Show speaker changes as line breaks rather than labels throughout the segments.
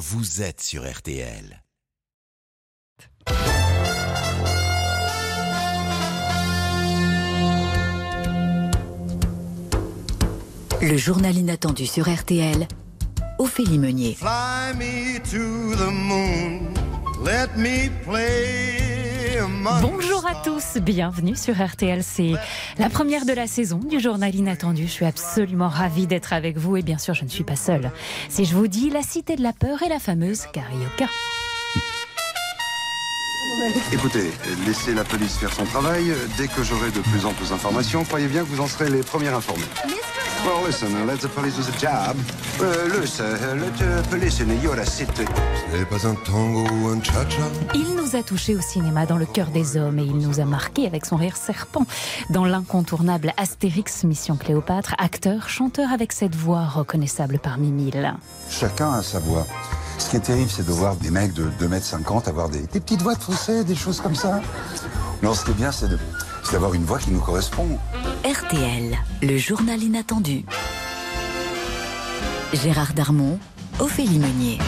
vous êtes sur RTL.
Le journal inattendu sur RTL, Ophélie Meunier.
Fly me to the moon, let me play among
Bonjour à tous, bienvenue sur RTL. C'est la première de la saison du journal inattendu. Je suis absolument ravie d'être avec vous et bien sûr, je ne suis pas seule. Si je vous dis la cité de la peur et la fameuse Carioca.
Écoutez, laissez la police faire son travail. Dès que j'aurai de plus en plus d'informations, croyez bien que vous en serez les premiers informés. Well, listen, let the police do the job. Uh, listen, let the police in your city.
Ce n'est pas un tango ou un cha-cha?
Il nous a touchés au cinéma dans le cœur des hommes et il nous a marqué avec son rire serpent dans l'incontournable Astérix Mission Cléopâtre, acteur, chanteur avec cette voix reconnaissable parmi mille.
Chacun a sa voix. Ce qui est terrible, c'est de voir des mecs de 2m50 avoir des, des petites voix de fossé, des choses comme ça. Non, ce qui est bien, c'est de- c'est d'avoir une voix qui nous correspond.
RTL, le journal inattendu. Gérard Darmon, Ophélie Meunier.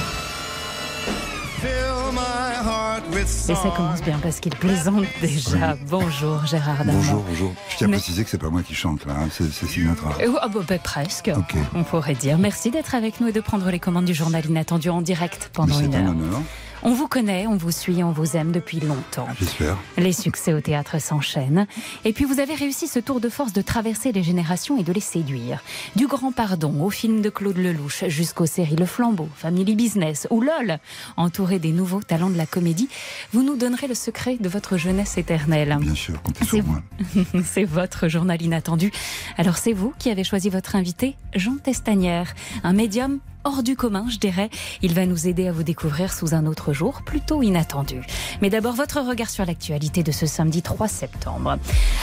Et ça commence bien parce qu'il plaisante déjà. Bonjour Gérard Darmon.
Bonjour, bonjour. Je tiens à
Mais-
préciser que c'est pas moi qui chante là, hein, c'est c'est Sinatra.
Euh, ah bah, bah, presque, on pourrait dire. Merci d'être avec nous et de prendre les commandes du journal inattendu en direct
Mais
pendant une
c'est un
heure.
honneur,
On vous connaît, on vous suit, on vous aime depuis longtemps.
j'espère.
Les succès au théâtre s'enchaînent. Et puis vous avez réussi ce tour de force de traverser les générations et de les séduire. Du Grand Pardon au film de Claude Lelouch jusqu'aux séries Le Flambeau, Family Business ou LOL, entouré des nouveaux talents de la comédie, vous nous donnerez le secret de votre jeunesse éternelle.
Bien sûr, comptez
C'est
sur moi.
C'est votre journal inattendu. Alors c'est vous qui avez choisi votre invité, Jean Testanière, un médium hors du commun, je dirais. Il va nous aider à vous découvrir sous un autre jour, plutôt inattendu. Mais d'abord, votre regard sur l'actualité de ce samedi 3 septembre.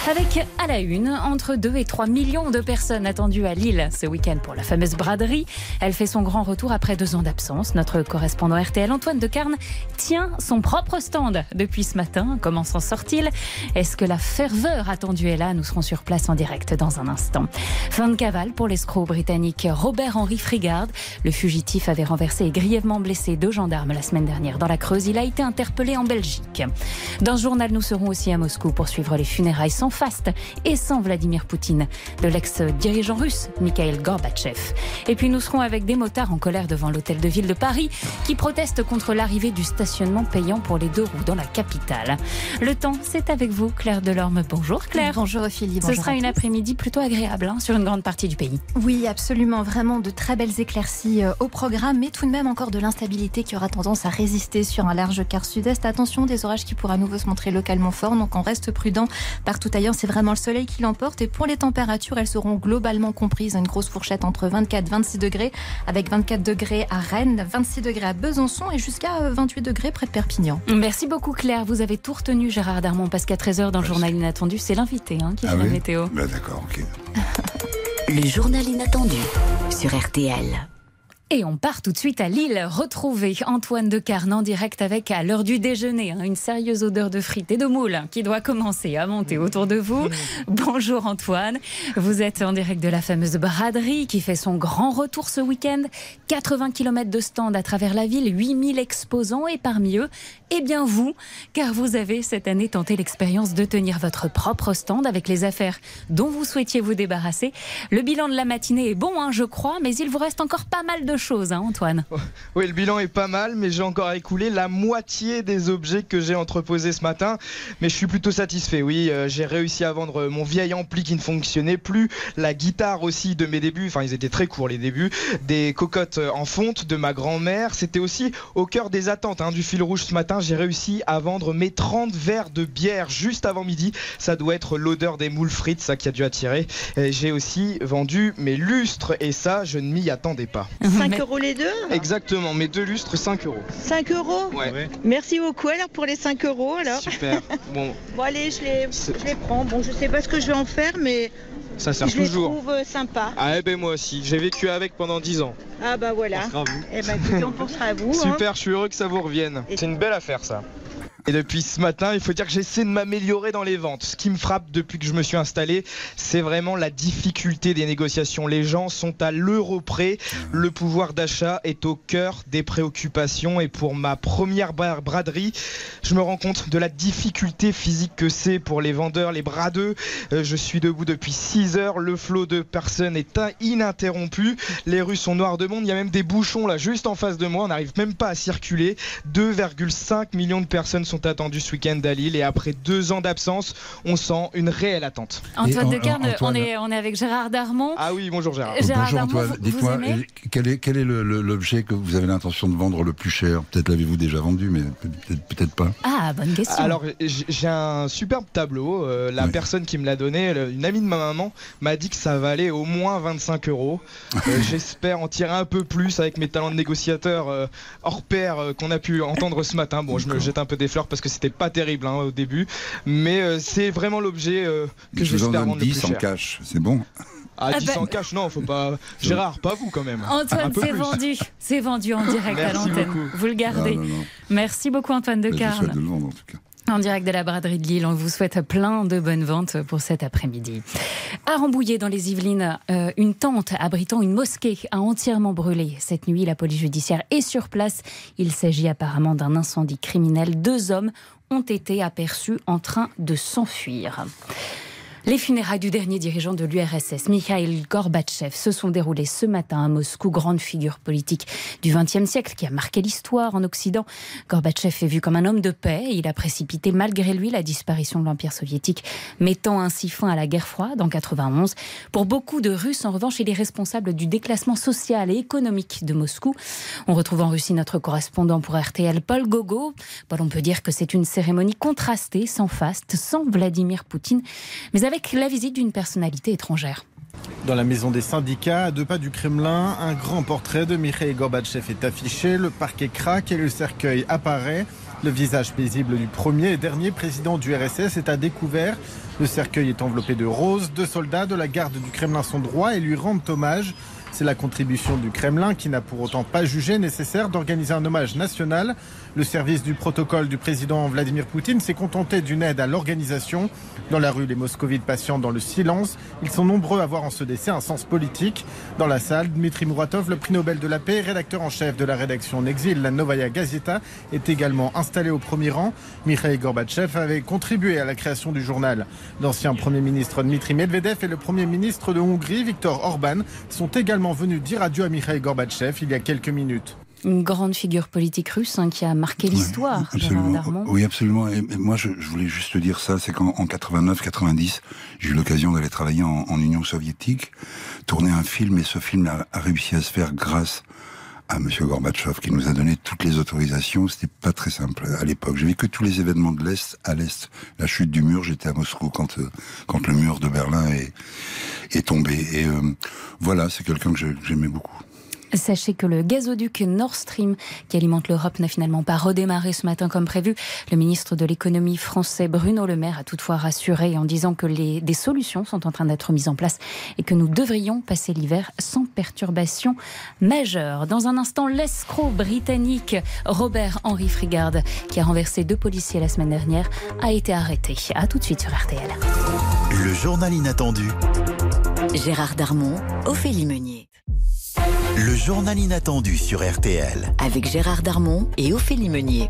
Avec à la une, entre 2 et 3 millions de personnes attendues à Lille ce week-end pour la fameuse braderie. Elle fait son grand retour après deux ans d'absence. Notre correspondant RTL, Antoine de Carne, tient son propre stand depuis ce matin. Comment s'en sort-il? Est-ce que la ferveur attendue est là? Nous serons sur place en direct dans un instant. Fin de cavale pour l'escroc britannique Robert Henry Frigard. Fugitif avait renversé et grièvement blessé deux gendarmes la semaine dernière dans la Creuse. Il a été interpellé en Belgique. Dans ce journal, nous serons aussi à Moscou pour suivre les funérailles sans faste et sans Vladimir Poutine de l'ex-dirigeant russe Mikhail Gorbatchev. Et puis nous serons avec des motards en colère devant l'hôtel de ville de Paris qui protestent contre l'arrivée du stationnement payant pour les deux roues dans la capitale. Le temps, c'est avec vous, Claire Delorme. Bonjour Claire.
Bonjour Ophélie.
Ce sera une après-midi plutôt agréable hein, sur une grande partie du pays.
Oui, absolument. Vraiment de très belles éclaircies euh, au programme, mais tout de même encore de l'instabilité qui aura tendance à résister sur un large quart sud-est. Attention, des orages qui pourraient à nouveau se montrer localement forts, donc on reste prudent. Partout ailleurs, c'est vraiment le soleil qui l'emporte. Et pour les températures, elles seront globalement comprises à une grosse fourchette entre 24 et 26 degrés, avec 24 degrés à Rennes, 26 degrés à Besançon et jusqu'à euh, 28 degrés près de Perpignan.
Merci beaucoup Claire. Vous avez tout retenu Gérard Darmon parce qu'à 13h dans le journal inattendu, c'est l'invité hein, qui
Ah
fait la météo.
Bah, D'accord, ok.
Le journal inattendu sur RTL.
Et on part tout de suite à Lille retrouver Antoine de Carne en direct avec à l'heure du déjeuner hein, une sérieuse odeur de frites et de moules qui doit commencer à monter autour de vous. Bonjour Antoine, vous êtes en direct de la fameuse braderie qui fait son grand retour ce week-end. 80 km de stand à travers la ville, 8000 exposants et parmi eux, eh bien vous, car vous avez cette année tenté l'expérience de tenir votre propre stand avec les affaires dont vous souhaitiez vous débarrasser. Le bilan de la matinée est bon, hein, je crois, mais il vous reste encore pas mal de choses, hein, Antoine.
Oui, le bilan est pas mal, mais j'ai encore écoulé la moitié des objets que j'ai entreposés ce matin. Mais je suis plutôt satisfait, oui. euh, j'ai réussi à vendre mon vieil ampli qui ne fonctionnait plus, la guitare aussi de mes débuts, enfin ils étaient très courts les débuts, des cocottes en fonte de ma grand-mère. C'était aussi au cœur des attentes hein, du fil rouge ce matin. J'ai réussi à vendre mes 30 verres de bière juste avant midi. Ça doit être l'odeur des moules frites, ça qui a dû attirer. J'ai aussi vendu mes lustres et ça, je ne m'y attendais pas.
5
Mais-
euros les deux
Exactement, mes deux lustres, 5 euros.
5 euros
Ouais,
Merci beaucoup alors pour les 5 euros alors.
super. Bon,
Bon allez, je les, je prends. Bon, je sais pas ce que je vais en faire, mais
ça sert
je les
toujours.
trouve euh, sympas.
Ah, eh ben moi aussi, j'ai vécu avec pendant 10 ans.
Ah bah voilà.
Pensera à vous.
Eh ben écoutez, on pensera à vous. hein.
Super, je suis heureux que ça vous revienne. C'est une belle affaire ça. Et depuis ce matin, il faut dire que j'essaie de m'améliorer dans les ventes. Ce qui me frappe depuis que je me suis installé, c'est vraiment la difficulté des négociations. Les gens sont à l'euro près. Le pouvoir d'achat est au cœur des préoccupations. Et pour ma première braderie, je me rends compte de la difficulté physique que c'est pour les vendeurs, les bradeux. Euh, je suis debout depuis 6 heures. Le flot de personnes est in- ininterrompu. Les rues sont noires de monde. Il y a même des bouchons là, juste en face de moi. On n'arrive même pas à circuler. 2,5 millions de personnes sont attendues ce week-end à Lille. Et après deux ans d'absence, on sent une réelle attente.
Antoine
Et,
de Carne,
Antoine-
on est, on est avec Gérard Darmon.
Ah oui, bonjour Gérard.
Gérard
Bonjour
Darmon,
Antoine, dites-moi, quel est, quel est le- le- l'objet que vous avez l'intention de vendre le plus cher? Peut-être l'avez-vous déjà vendu, mais peut-être peut-être pas.
Ah, bonne question.
Alors j'ai un superbe tableau. euh, la
Oui.
personne qui me l'a donné, une amie de ma maman, m'a dit que ça valait au moins 25 euros. Euh, J'espère en tirer un peu plus avec mes talents de négociateur euh, hors pair euh, qu'on a pu entendre ce matin. Bon, je me jette un peu des fleurs parce que c'était pas terrible hein, au début, mais euh, c'est vraiment l'objet euh, que
je vous en
j'espère
donne
vendre le
10
plus
en
cher.
cash, c'est bon?
Ah,
Ah
10
bah-
en cash, non, faut pas. Gérard, pas vous quand même.
Antoine, c'est vendu. C'est vendu en direct à l'antenne. Vous le gardez.
Ah, non, non.
Merci beaucoup Antoine de
Je souhaite
Carne.
En
direct de la braderie de Lille, on vous souhaite plein de bonnes ventes pour cet après-midi. À Rambouillet, dans les Yvelines, euh, une tente abritant une mosquée a entièrement brûlé. Cette nuit, la police judiciaire est sur place. Il s'agit apparemment d'un incendie criminel. Deux hommes ont été aperçus en train de s'enfuir. Les funérailles du dernier dirigeant de l'URSS, Mikhail Gorbatchev, se sont déroulées ce matin à Moscou, grande figure politique du XXe siècle qui a marqué l'histoire en Occident. Gorbatchev est vu comme un homme de paix il a précipité malgré lui la disparition de l'Empire soviétique, mettant ainsi fin à la guerre froide en 91. Pour beaucoup de Russes, en revanche, il est responsable du déclassement social et économique de Moscou. On retrouve en Russie notre correspondant pour RTL, Paul Gogo. Paul, on peut dire que c'est une cérémonie contrastée, sans faste, sans Vladimir Poutine, mais avec la visite d'une personnalité étrangère.
Dans la maison des syndicats, à deux pas du Kremlin, un grand portrait de Mikhail Gorbatchev est affiché, le parquet craque et le cercueil apparaît. Le visage paisible du premier et dernier président du RSS est à découvert. Le cercueil est enveloppé de roses. Deux soldats de la garde du Kremlin sont droits et lui rendent hommage. C'est la contribution du Kremlin qui n'a pour autant pas jugé nécessaire d'organiser un hommage national. Le service du protocole du président Vladimir Poutine s'est contenté d'une aide à l'organisation. Dans la rue, les moscovites patientent dans le silence. Ils sont nombreux à voir en ce décès un sens politique. Dans la salle, Dmitri Muratov, le prix Nobel de la paix, rédacteur en chef de la rédaction en exil, la Novaya Gazeta, est également installé au premier rang. Mikhail Gorbatchev avait contribué à la création du journal. L'ancien Premier ministre Dmitri Medvedev et le Premier ministre de Hongrie, Viktor Orban, sont également venus dire adieu à Mikhail Gorbatchev il y a quelques minutes.
Une grande figure politique russe hein, qui a marqué l'histoire, Gérard
Absolument. Oui, absolument. Et, et moi, je, je voulais juste dire ça, c'est qu'en en 89-90, j'ai eu l'occasion d'aller travailler en, en Union soviétique, tourner un film, et ce film a, a réussi à se faire grâce à M. Gorbatchev, qui nous a donné toutes les autorisations. C'était pas très simple à l'époque. J'ai vécu tous les événements de l'Est à l'Est. La chute du mur, j'étais à Moscou quand, euh, quand le mur de Berlin est, est tombé. Et euh, voilà, c'est quelqu'un que j'aimais beaucoup.
Sachez que le gazoduc Nord Stream qui alimente l'Europe n'a finalement pas redémarré ce matin comme prévu. Le ministre de l'économie français Bruno Le Maire a toutefois rassuré en disant que des solutions sont en train d'être mises en place et que nous devrions passer l'hiver sans perturbation majeure. Dans un instant, l'escroc britannique Robert Henry Frigard, qui a renversé deux policiers la semaine dernière, a été arrêté. A tout de suite sur RTL.
Le journal inattendu.
Gérard Darmon, Ophélie Meunier.
Le journal inattendu sur RTL.
Avec Gérard Darmon et Ophélie Meunier.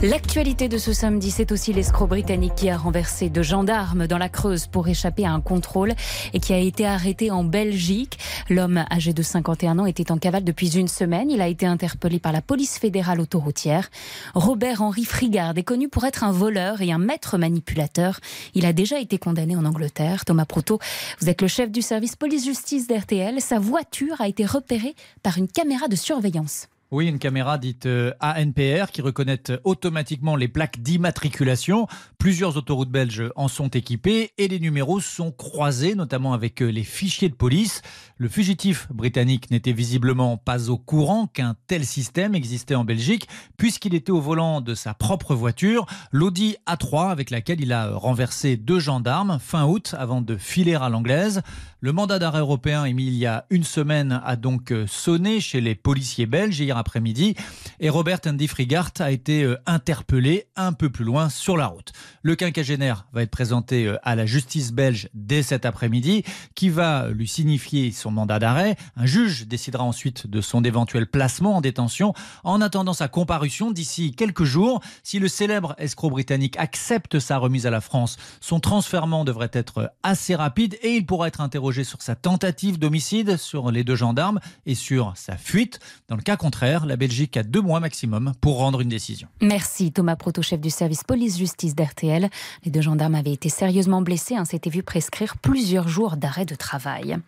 L'actualité de ce samedi, c'est aussi l'escroc britannique qui a renversé deux gendarmes dans la Creuse pour échapper à un contrôle et qui a été arrêté en Belgique. L'homme âgé de 51 ans était en cavale depuis une semaine. Il a été interpellé par la police fédérale autoroutière. Robert Henry Frigard est connu pour être un voleur et un maître manipulateur. Il a déjà été condamné en Angleterre. Thomas Proutot, vous êtes le chef du service police-justice d'RTL. Sa voiture a été repérée par une caméra de surveillance.
Oui, une caméra dite euh, ANPR qui reconnaît automatiquement les plaques d'immatriculation. Plusieurs autoroutes belges en sont équipées et les numéros sont croisés, notamment avec euh, les fichiers de police. Le fugitif britannique n'était visiblement pas au courant qu'un tel système existait en Belgique, puisqu'il était au volant de sa propre voiture, l'Audi A3, avec laquelle il a renversé deux gendarmes fin août avant de filer à l'anglaise. Le mandat d'arrêt européen émis il y a une semaine a donc euh, sonné chez les policiers belges hier après-midi et Robert Andy Frigart a été euh, interpellé un peu plus loin sur la route. Le quinquagénaire va être présenté euh, à la justice belge dès cet après-midi qui va lui signifier son mandat d'arrêt. Un juge décidera ensuite de son éventuel placement en détention en attendant sa comparution d'ici quelques jours. Si le célèbre escroc britannique accepte sa remise à la France, son transfèrement devrait être assez rapide et il pourra être interrogé sur sa tentative d'homicide sur les deux gendarmes et sur sa fuite. Dans le cas contraire, la Belgique a deux mois maximum pour rendre une décision.
Merci Thomas Proto, chef du service police-justice d'RTL. Les deux gendarmes avaient été sérieusement blessés, hein, s'étaient vu prescrire plusieurs jours d'arrêt de travail.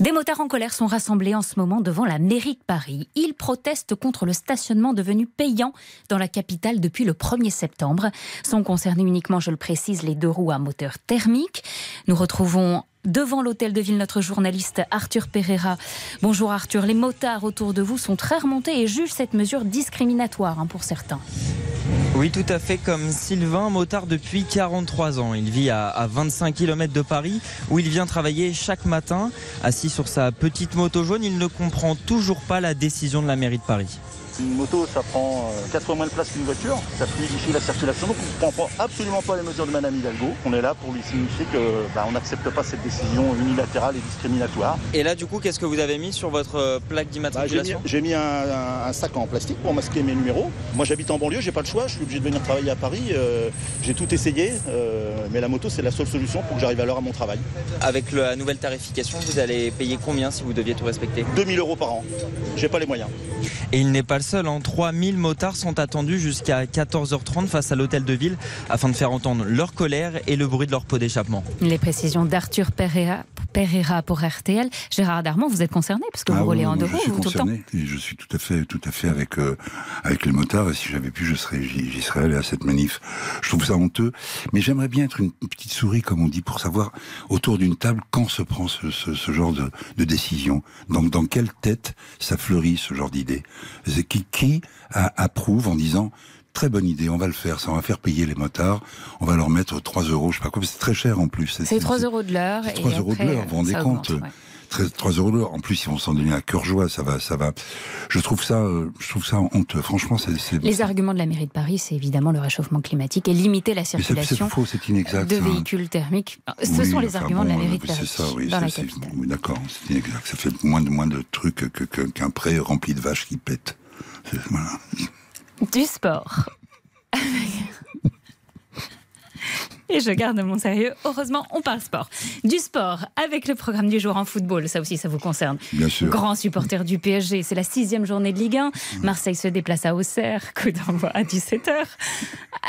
Des motards en colère sont rassemblés en ce moment devant la mairie de Paris. Ils protestent contre le stationnement devenu payant dans la capitale depuis le 1er septembre. Sont concernés uniquement, je le précise, les deux roues à moteur thermique. Nous retrouvons devant l'hôtel de ville notre journaliste Arthur Pereira. Bonjour Arthur, les motards autour de vous sont très remontés et jugent cette mesure discriminatoire hein, pour certains.
Oui, tout à fait, comme Sylvain, motard depuis 43 ans. Il vit à, à 25 km de Paris, où il vient travailler chaque matin. Assis sur sa petite moto jaune, il ne comprend toujours pas la décision de la mairie de Paris.
Une moto, ça prend 4 fois moins de place qu'une voiture, ça fluidifie la circulation. Donc on ne comprend absolument pas les mesures de Madame Hidalgo. On est là pour lui signifier que bah, on n'accepte pas cette décision unilatérale et discriminatoire.
Et là, du coup, qu'est-ce que vous avez mis sur votre euh, plaque
Bah,
d'immatriculation
j'ai mis, j'ai mis un, un- un sac en plastique pour masquer mes numéros. Moi j'habite en banlieue, j'ai pas le choix, je suis obligé de venir travailler à Paris. Euh, j'ai tout essayé, euh, mais la moto c'est la seule solution pour que j'arrive à l'heure à mon travail.
Avec la nouvelle tarification, vous allez payer combien si vous deviez tout respecter?
2000 euros par an. J'ai pas les moyens.
Et il n'est pas le seul. En 3000 motards sont attendus jusqu'à 14h30 face à l'hôtel de ville afin de faire entendre leur colère et le bruit de leur pot d'échappement.
Les précisions d'Arthur Pereira, Pereira pour RTL. Gérard Darmon, vous êtes concerné parce que vous
Ah
roulez
oui,
en deux
je
roues
suis concerné et je suis tout à fait, tout à fait avec euh, avec les motards. Et si j'avais pu, je serais, j'y serais allé à cette manif. Je trouve ça honteux, mais j'aimerais bien être une petite souris, comme on dit, pour savoir autour d'une table quand se prend ce, ce, ce genre de, de décision. Dans, dans quelle tête ça fleurit ce genre d'idée? Qui, qui a- approuve en disant Très bonne idée, on va le faire, ça on va faire payer les motards, on va leur mettre 3 euros, je sais pas quoi, c'est très cher en plus.
C'est 3 euros de l'heure.
C'est
et
3 euros de l'heure, vous vous rendez compte
augmente, ouais.
13, 3 euros de l'heure. En plus, ils vont s'en donner à cœur joie, ça va, ça va. Je trouve ça, euh, je trouve ça honteux. Franchement, c'est,
Les arguments de la mairie de Paris, c'est évidemment le réchauffement climatique et limiter la
mais
circulation
faux, c'est inexact.
de
hein.
véhicules thermiques. Ce
Oui,
sont les
enfin,
arguments de la mairie
euh,
de Paris.
C'est ça, oui, oui, d'accord, c'est inexact. Ça fait moins de moins de trucs que, que- qu'un pré rempli de vaches qui pètent. Voilà.
Du sport. Et je garde mon sérieux. Heureusement, on parle sport. Du sport avec le programme du jour en football. Ça aussi, ça vous concerne.
Bien sûr.
Grand supporter du PSG. C'est la sixième journée de Ligue 1. Marseille se déplace à Auxerre. Coup d'envoi à 17h.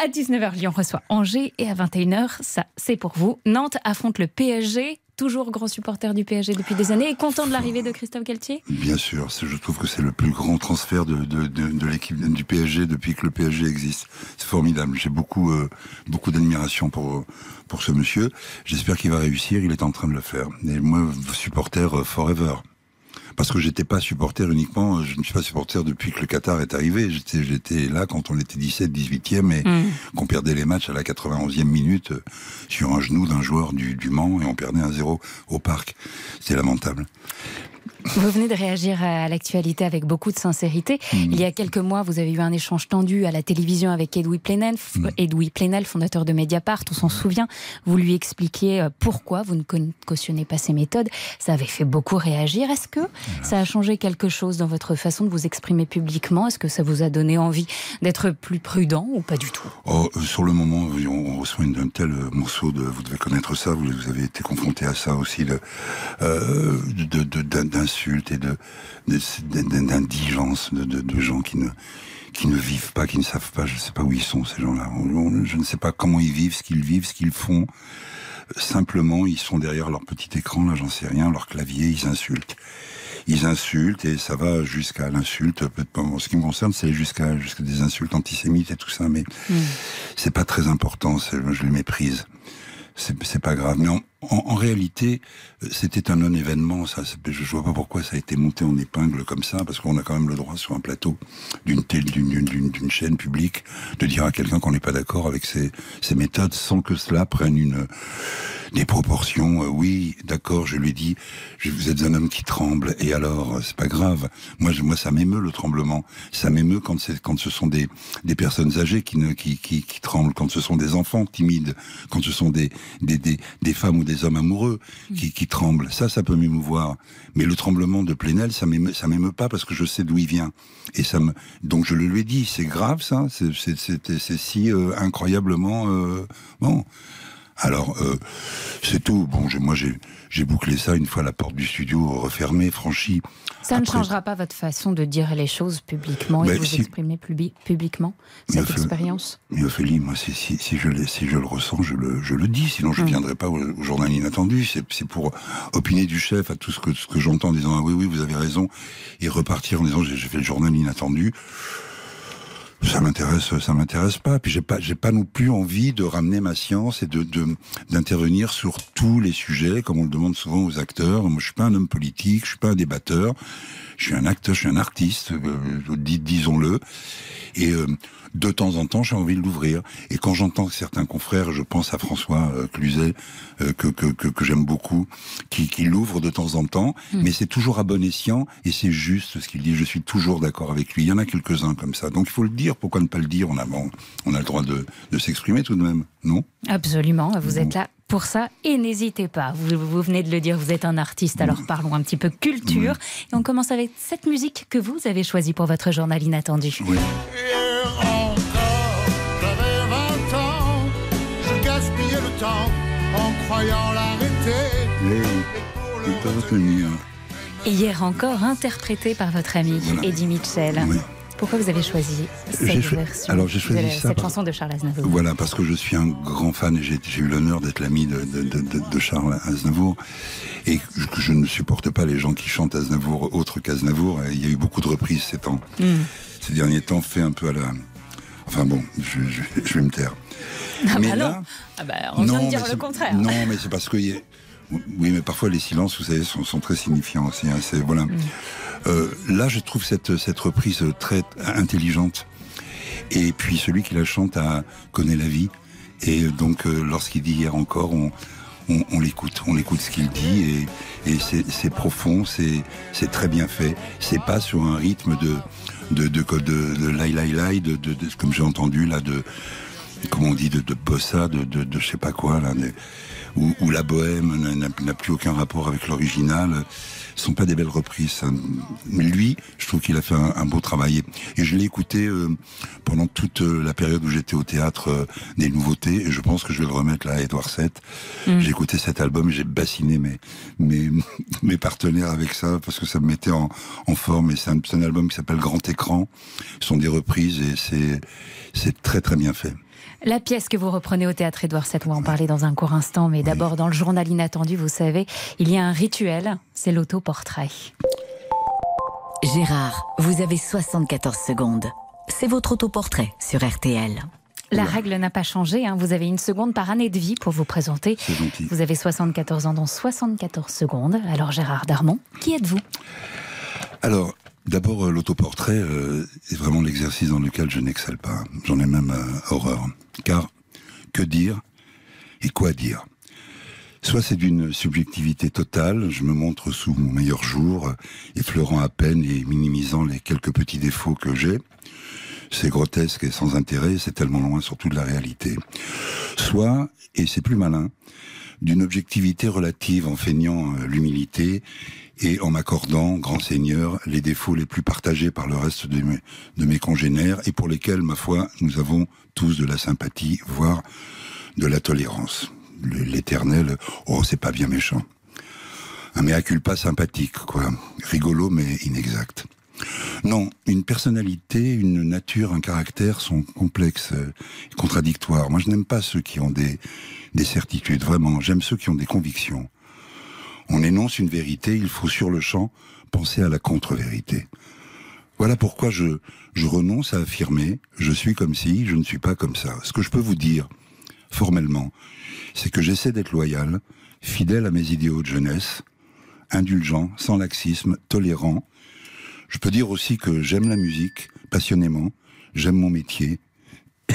À 19h, Lyon reçoit Angers. Et à 21h, ça, c'est pour vous. Nantes affronte le PSG. Toujours grand supporter du PSG depuis des années et content de l'arrivée de Christophe Galtier.
Bien sûr, je trouve que c'est le plus grand transfert de, de l'équipe du PSG depuis que le PSG existe. C'est formidable. J'ai beaucoup, euh, beaucoup d'admiration pour, pour ce monsieur. J'espère qu'il va réussir. Il est en train de le faire. Et moi, supporter euh, forever. Parce que j'étais pas supporter uniquement, je ne suis pas supporter depuis que le Qatar est arrivé. J'étais, j'étais là quand on était 17, 18e et
Mm.
qu'on perdait les matchs à la 91e minute euh, sur un genou d'un joueur du, du Mans et on perdait un 0 au parc. C'est lamentable.
Vous venez de réagir à l'actualité avec beaucoup de sincérité.
Mhm.
Il y a quelques mois, vous avez eu un échange tendu à la télévision avec Edoui Plenel. Edoui Plenel, fondateur de Mediapart. On s'en souvient. Vous lui expliquiez euh, pourquoi vous ne cautionnez pas ces méthodes. Ça avait fait beaucoup réagir. Est-ce que ça a changé quelque chose dans votre façon de vous exprimer publiquement? Est-ce que ça vous a donné envie d'être plus prudent ou pas du tout?
Oh, euh, sur le moment, on, reçoit un tel euh, morceau de, vous devez connaître ça, vous, avez été confronté à ça aussi, euh, d'insultes et d'indigence de, de, de gens qui ne, qui ne vivent pas, qui ne savent pas, je ne sais pas où ils sont ces gens-là. Je ne sais pas comment ils vivent, ce qu'ils vivent, ce qu'ils font. Simplement, ils sont derrière leur petit écran, là, j'en sais rien, leur clavier, ils insultent. Ils insultent et ça va jusqu'à l'insulte. Peut-être En ce qui me concerne, c'est jusqu'à jusqu'à des insultes antisémites et tout ça, mais c'est pas très important. Je les méprise. C'est pas grave. Mais en, en réalité, euh, c'était un non-événement. Ça, je, vois pas pourquoi ça a été monté en épingle comme ça, parce qu'on a quand même le droit sur un plateau d'une d'une- d'une chaîne publique de dire à quelqu'un qu'on n'est pas d'accord avec ses, ses méthodes, sans que cela prenne une des proportions. Euh, oui, d'accord, je lui dis, je, vous êtes un homme qui tremble, et alors, euh, c'est pas grave. Moi, je, moi, ça m'émeut le tremblement. Ça m'émeut quand c'est quand ce sont des des personnes âgées qui ne qui, qui qui tremblent, quand ce sont des enfants timides, quand ce sont des des des, des femmes ou des hommes amoureux qui tremblent. Ça, ça peut m'émouvoir. Mais le tremblement de Plenel, ça m'émeut pas parce que je sais d'où il vient. Et ça me donc je le lui ai dit, c'est grave ça, c'est si euh, incroyablement euh, bon. Alors, euh, c'est tout. Bon, moi, j'ai bouclé ça une fois la porte du studio refermée, franchie.
Ça ne changera pas votre façon de dire les choses publiquement et
Ben,
de vous
si.
exprimer publi- publiquement, cette
enfin,
expérience
Mais Ophélie, moi, si, si, si, je, l'ai- si je le ressens, je le, je le dis. Sinon, je ne viendrai pas au, au journal inattendu. C'est pour opiner du chef à tout ce que, ce que j'entends en disant ah oui, oui, vous avez raison, et repartir en disant j'ai fait le journal inattendu. Ça m'intéresse, ça m'intéresse pas. Puis j'ai pas, j'ai pas non plus envie de ramener ma science et de d'intervenir sur tous les sujets, comme on le demande souvent aux acteurs. Moi, je suis pas un homme politique, je suis pas un débatteur. Je suis un acteur, je suis un artiste, euh, dis- disons-le. Et euh, de temps en temps, j'ai envie de l'ouvrir. Et quand j'entends certains confrères, je pense à François euh, Cluzet, euh, que, que, que, que j'aime beaucoup, qui, qui l'ouvre de temps en temps,
Hmm.
mais c'est toujours à bon escient et c'est juste ce qu'il dit. Je suis toujours d'accord avec lui. Il y en a quelques-uns comme ça. Donc il faut le dire. Pourquoi ne pas le dire On a, on a le droit de, de s'exprimer tout de même, non?
Absolument, vous êtes là pour ça et n'hésitez pas. Vous, vous venez de le dire, vous êtes un artiste, alors parlons un petit peu culture. Et on commence avec cette musique que vous avez choisie pour votre journal inattendu.
J'avais 20 ans, je gaspillais le temps en croyant l'arrêter.
Les, les paroles tenues.
Et hier encore, interprété par votre ami
Voilà.
Eddie Mitchell.
Oui.
Pourquoi vous avez choisi cette
cho-
version
alors, j'ai choisi
de
ça
cette
par-
chanson de Charles Aznavour
Voilà, parce que je suis un grand fan et j'ai eu l'honneur d'être l'ami de, Charles Aznavour et que je, ne supporte pas les gens qui chantent Aznavour autre qu'Aznavour. Il y a eu beaucoup de reprises ces temps.
Mm.
Ces derniers temps, fait un peu à la... Enfin bon, je, je, je vais me taire.
Ah
Mais
bah
là-
non, ah bah, on vient
Non,
de dire le contraire.
Non, mais c'est parce que... il y a- Oui, mais parfois les silences, vous savez, sont, sont très signifiants aussi. hein, voilà.
Mm.
Euh, là, je trouve cette cette reprise très intelligente. Et puis celui qui la chante a, connaît la vie. Et donc, euh, lorsqu'il dit hier encore, on, on, l'écoute, on écoute ce qu'il dit et, et c'est profond, c'est très bien fait. C'est pas sur un rythme de de de de, de, de de, comme j'ai entendu là de comment on dit de, bossa, de, de, je sais pas quoi là, où, où la bohème n'a- plus aucun rapport avec l'original. Ce sont pas des belles reprises. ça. Mais lui, je trouve qu'il a fait un, un beau travail. Et je l'ai écouté euh, pendant toute euh, la période où j'étais au théâtre euh, des nouveautés. Et je pense que je vais le remettre là à Edouard VII.
Mm.
J'ai écouté cet album et j'ai bassiné mes, mes, mes partenaires avec ça parce que ça me mettait en, en forme. Et c'est un, c'est un album qui s'appelle Grand Écran. Ce sont des reprises et c'est, c'est très très bien fait.
La pièce que vous reprenez au théâtre Édouard VII, on va en parler dans un court instant, mais d'abord dans le journal inattendu, vous savez, il y a un rituel, c'est l'autoportrait.
Gérard, vous avez 74 secondes. C'est votre autoportrait sur RTL.
La règle n'a pas changé, hein. vous avez une seconde par année de vie pour vous présenter. Vous avez 74 ans dans 74 secondes. Alors Gérard Darmon, qui êtes-vous?
Alors, d'abord, euh, l'autoportrait euh, est vraiment l'exercice dans lequel je n'excelle pas. J'en ai même euh, horreur. Car, que dire et quoi dire? Soit c'est d'une subjectivité totale, je me montre sous mon meilleur jour, effleurant à peine et minimisant les quelques petits défauts que j'ai. C'est grotesque et sans intérêt, c'est tellement loin surtout de la réalité. Soit, et c'est plus malin, d'une objectivité relative en feignant euh, l'humilité et en m'accordant, grand seigneur, les défauts les plus partagés par le reste de mes, congénères et pour lesquels, ma foi, nous avons tous de la sympathie, voire de la tolérance. L'éternel, oh, c'est pas bien méchant. Un mea culpa sympathique, quoi. Rigolo, mais inexact. Non, une personnalité, une nature, un caractère sont complexes euh, et contradictoires. Moi, je n'aime pas ceux qui ont des, des certitudes, vraiment. J'aime ceux qui ont des convictions. On énonce une vérité, il faut sur le champ penser à la contre-vérité. Voilà pourquoi je, je renonce à affirmer je suis comme si, je ne suis pas comme ça. Ce que je peux vous dire, formellement, c'est que j'essaie d'être loyal, fidèle à mes idéaux de jeunesse, indulgent, sans laxisme, tolérant. Je peux dire aussi que j'aime la musique passionnément, j'aime mon métier,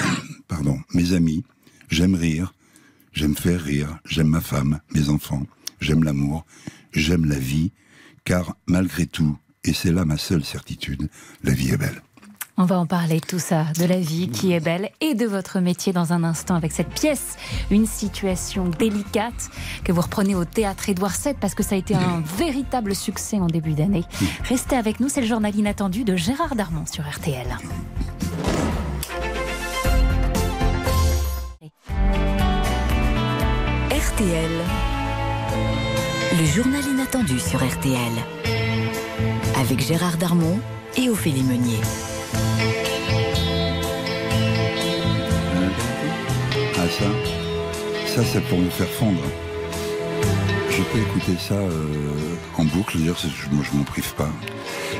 pardon, mes amis, j'aime rire, j'aime faire rire, j'aime ma femme, mes enfants, j'aime l'amour, j'aime la vie, car malgré tout, et c'est là ma seule certitude, la vie est belle.
On va en parler tout ça, de la vie qui est belle et de votre métier dans un instant avec cette pièce, une situation délicate que vous reprenez au théâtre Édouard VII parce que ça a été un véritable succès en début d'année. Restez avec nous, c'est le journal inattendu de Gérard Darmon sur RTL.
RTL. Le journal inattendu sur RTL. Avec Gérard Darmon et Ophélie Meunier.
Ah ça, ça c'est pour me faire fondre. Je peux écouter ça euh, en boucle, d'ailleurs je, je m'en prive pas.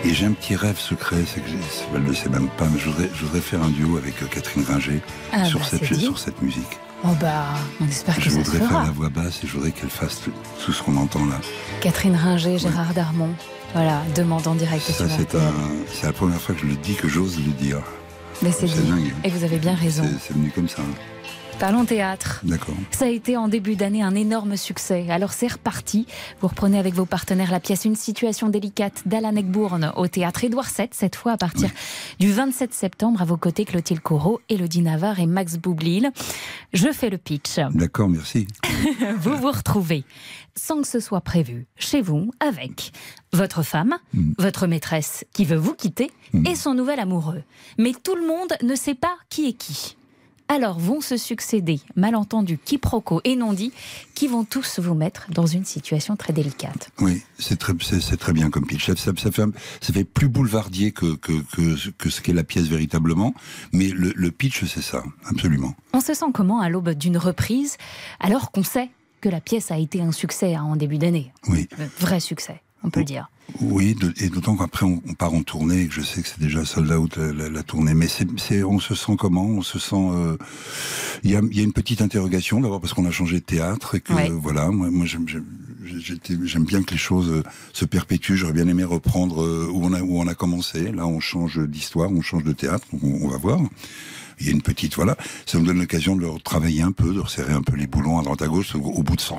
Et j'ai un petit rêve secret, c'est que elle ne le sait même pas, mais je voudrais, je voudrais faire un duo avec euh, Catherine Ringer
Ah
sur,
bah,
cette, sur cette musique.
Oh bah, on espère que
Je
ça se
voudrais faire
fera.
la voix basse et je voudrais qu'elle fasse tout, tout ce qu'on entend là.
Catherine Ringer, Gérard Darmon. Voilà, demande en direct
Ça c'est un, c'est la première fois que je le dis, que j'ose le dire.
Mais c'est
dingue.
Et vous avez bien raison.
C'est- C'est venu comme ça.
Parlons théâtre.
D'accord.
Ça a été en début d'année un énorme succès. Alors c'est reparti. Vous reprenez avec vos partenaires la pièce Une situation délicate d'Alan Eckbourn au théâtre Édouard VII, cette fois à partir du 27 septembre. À vos côtés, Clotilde Corot, Elodie Navarre et Max Boublil. Je fais le pitch.
D'accord, merci.
vous vous retrouvez, sans que ce soit prévu, chez vous, avec votre femme, votre maîtresse qui veut vous quitter et son nouvel amoureux. Mais tout le monde ne sait pas qui est qui. Alors vont se succéder malentendus, quiproquos et non-dits qui vont tous vous mettre dans une situation très délicate.
Oui, c'est très, c'est, c'est très bien comme pitch. Ça, ça, ça fait, un- ça fait plus boulevardier que, que, que, que ce qu'est la pièce véritablement, mais le, le pitch, c'est ça, absolument.
On se sent comment à l'aube d'une reprise alors qu'on sait que la pièce a été un succès hein, en début d'année?
Oui.
Euh, Vrai succès, on peut le dire.
Oui, de- et d'autant qu'après on, on part en tournée, et que je sais que c'est déjà sold out la, la- la tournée. Mais c'est, on se sent comment? On se sent. euh, Il y, a, il y a une petite interrogation d'abord parce qu'on a changé de théâtre et que
Ouais.
voilà, moi, moi j'aime, j'aime- j'étais- j'aime bien que les choses euh, se perpétuent. J'aurais bien aimé reprendre euh, où on a où on a commencé. Là, on change d'histoire, on change de théâtre. on, on va voir. Il y a une petite voilà, ça me donne l'occasion de leur travailler un peu, de resserrer un peu les boulons à droite à gauche. Au, au bout de 100,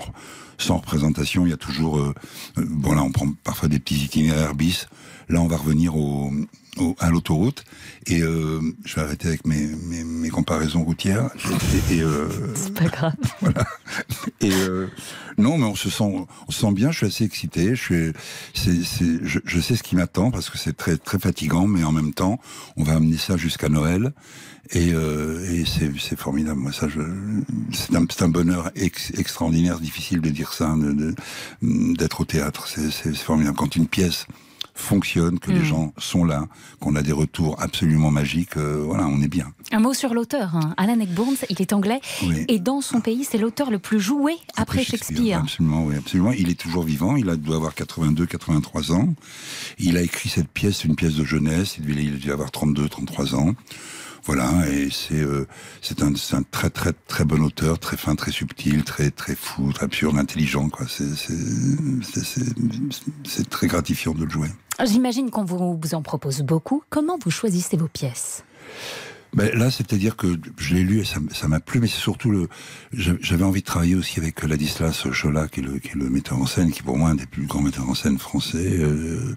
100 représentations, il y a toujours euh, euh, bon là on prend parfois des petits itinéraires bis. Là on va revenir au, au- à l'autoroute et euh, je vais arrêter avec mes, mes, mes comparaisons routières et, et, euh,
C'est pas grave.
voilà. Et euh, non, mais on se sent, on se sent bien. Je suis assez excité. Je suis, c'est, c'est, je, je sais ce qui m'attend parce que c'est très, très fatigant, mais en même temps, on va amener ça jusqu'à Noël. Et, euh, et c'est, c'est formidable. Moi, ça, je, c'est un, c'est un bonheur ex- extraordinaire. Difficile de dire ça, de- de- d'être au théâtre. C'est, c'est, c'est formidable. Quand une pièce fonctionne, que les
Mm.
gens sont là, qu'on a des retours absolument magiques, euh, voilà, on est bien.
Un mot sur l'auteur. hein. Alan Eckbourn, il est anglais
Oui.
et dans son pays, c'est l'auteur le plus joué après, Shakespeare.
Absolument, oui, absolument. Il est toujours vivant. Il a, doit avoir 82, 83 ans. Il a écrit cette pièce, une pièce de jeunesse. Il devait, il devait avoir 32, 33 ans. Voilà, et c'est euh, c'est un, c'est un très très très bon auteur, très fin, très subtil, très très fou, très absurde, intelligent. Quoi. C'est très gratifiant de le jouer.
J'imagine qu'on vous, en propose beaucoup. Comment vous choisissez vos pièces?
Ben, là, c'est-à-dire que je l'ai lu et ça m'a plu, mais c'est surtout le. j'a- J'avais envie de travailler aussi avec Ladislas Chola, qui est, le, est metteur en scène, qui pour moi est un des plus grands metteurs en scène français euh,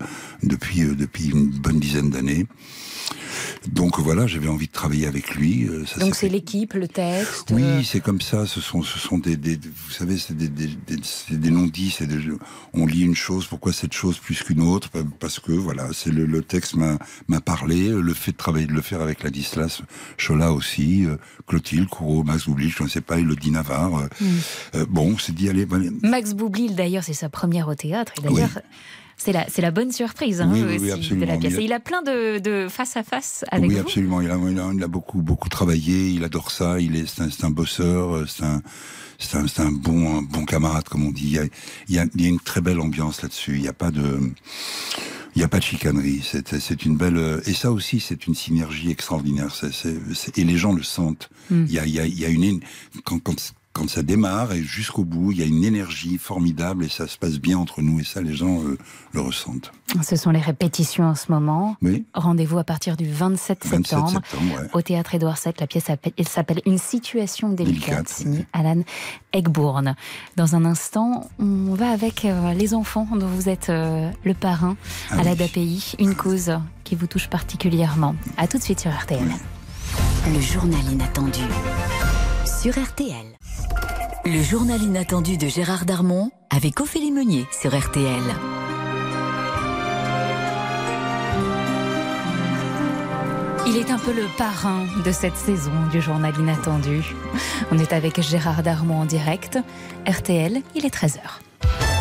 euh, depuis une bonne dizaine d'années. Donc voilà, j'avais envie de travailler avec lui. euh, ça
Donc c'est l'équipe, le texte.
oui,
euh,
c'est comme ça. Ce sont, ce sont des, des- vous savez, c'est des, des, des- non-dits. C'est on lit une chose. Pourquoi cette chose plus qu'une autre? Parce que voilà, c'est le, le texte m'a, m'a parlé. Le fait de travailler, de le faire avec Ladislas Chola aussi, euh, Clotilde, Courreau, Max Oubli, je ne sais pas, Elodie Navarre. euh,
Mm.
euh, bon, c'est dit allez.
Max Boublil, d'ailleurs, c'est sa première au théâtre. Et d'ailleurs, c'est la, c'est la bonne surprise hein,
Oui, oui, oui,
aussi de
absolument.
la pièce. Et il a plein de, de face à face avec
oui,
vous.
absolument. Il a, il a, il a beaucoup, beaucoup travaillé. Il adore ça. Il est, c'est un, c'est un bosseur. euh, C'est un, c'est un, c'est un bon, un bon camarade, comme on dit. Il y a, il y a, il y a une très belle ambiance là-dessus. Il n'y a pas de, il n'y a pas de chicanerie. C'est, c'est une belle, euh, et ça aussi, c'est une synergie extraordinaire. C'est, c'est, c'est- et les gens le sentent.
Mm.
Il y a, il y a, il y a une, quand, quand, quand ça démarre et jusqu'au bout, il y a une énergie formidable et ça se passe bien entre nous et ça, les gens euh, le ressentent.
Ce sont les répétitions en ce moment.
Oui.
Rendez-vous à partir du 27
27
septembre,
septembre, ouais.
au théâtre Édouard VII. La pièce s'appelle- elle s'appelle Une situation délicate, signée Alan Egbourn. Dans un instant, on va avec euh, les enfants dont vous êtes euh, le parrain
Ah
à
oui.
l'ADAPI, une cause qui vous touche particulièrement. À tout de suite sur RTL.
Le journal inattendu sur RTL. Le journal inattendu de Gérard Darmon avec Ophélie Meunier sur RTL.
Il est un peu le parrain de cette saison du journal inattendu. On est avec Gérard Darmon en direct. RTL, il est 13h.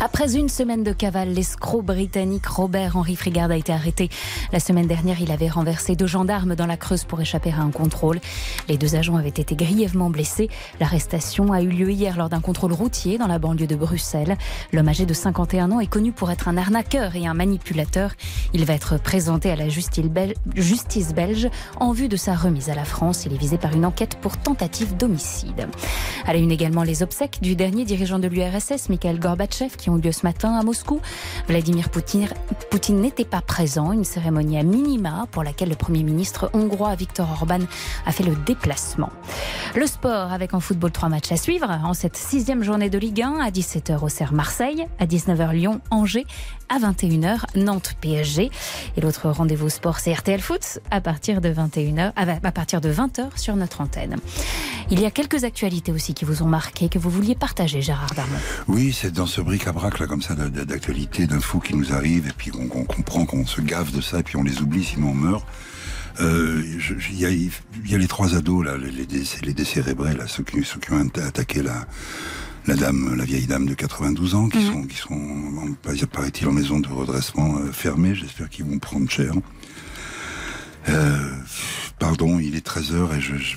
Après une semaine de cavale, l'escroc britannique Robert Henry Frigard a été arrêté. La semaine dernière, il avait renversé deux gendarmes dans la Creuse pour échapper à un contrôle. Les deux agents avaient été grièvement blessés. L'arrestation a eu lieu hier lors d'un contrôle routier dans la banlieue de Bruxelles. L'homme âgé de 51 ans est connu pour être un arnaqueur et un manipulateur. Il va être présenté à la justice bel- justice belge en vue de sa remise à la France. Il est visé par une enquête pour tentative d'homicide. À une également les obsèques du dernier dirigeant de l'URSS, Mikhail Gorbatchev, qui ont ce matin à Moscou. Vladimir Poutine, n'était pas présent. Une cérémonie à minima pour laquelle le Premier ministre hongrois Viktor Orban a fait le déplacement. Le sport avec en football trois matchs à suivre. En cette sixième journée de Ligue 1, à 17h au Serre Marseille, à 19h Lyon Angers, à 21h Nantes PSG. Et l'autre rendez-vous sport c'est RTL Foot à partir de 21h, à partir de 20h sur notre antenne. Il y a quelques actualités aussi qui vous ont marqué, que vous vouliez partager Gérard Darmon.
Oui, c'est dans ce bric-à-brac là comme ça d'actualité, d'infos qui nous arrivent et puis on, comprend qu'on se gave de ça et puis on les oublie sinon on meurt. Euh, Il y, a, les trois ados là, les, les, déc- les décérébrés là, ceux qui, ceux qui ont atta- attaqué la, la dame, la vieille dame de 92 ans, qui sont, qui sont, paraît-il, en maison de redressement euh, fermée. J'espère qu'ils vont prendre cher. Euh, pardon, il est 13 heures et je, je,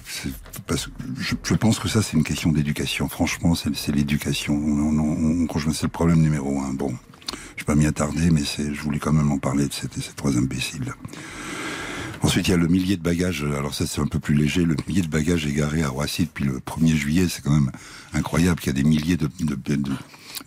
parce que je, je pense que ça c'est une question d'éducation. Franchement, c'est, c'est l'éducation. On, on, on, c'est le problème numéro un. Bon, je vais pas m'y attarder, mais c'est, je voulais quand même en parler de ces, ces trois imbéciles. Ensuite, il y a le millier de bagages. Alors ça, c'est un peu plus léger. Le millier de bagages égarés à Roissy depuis le 1er juillet, c'est quand même incroyable qu'il y a des milliers de, de, de, de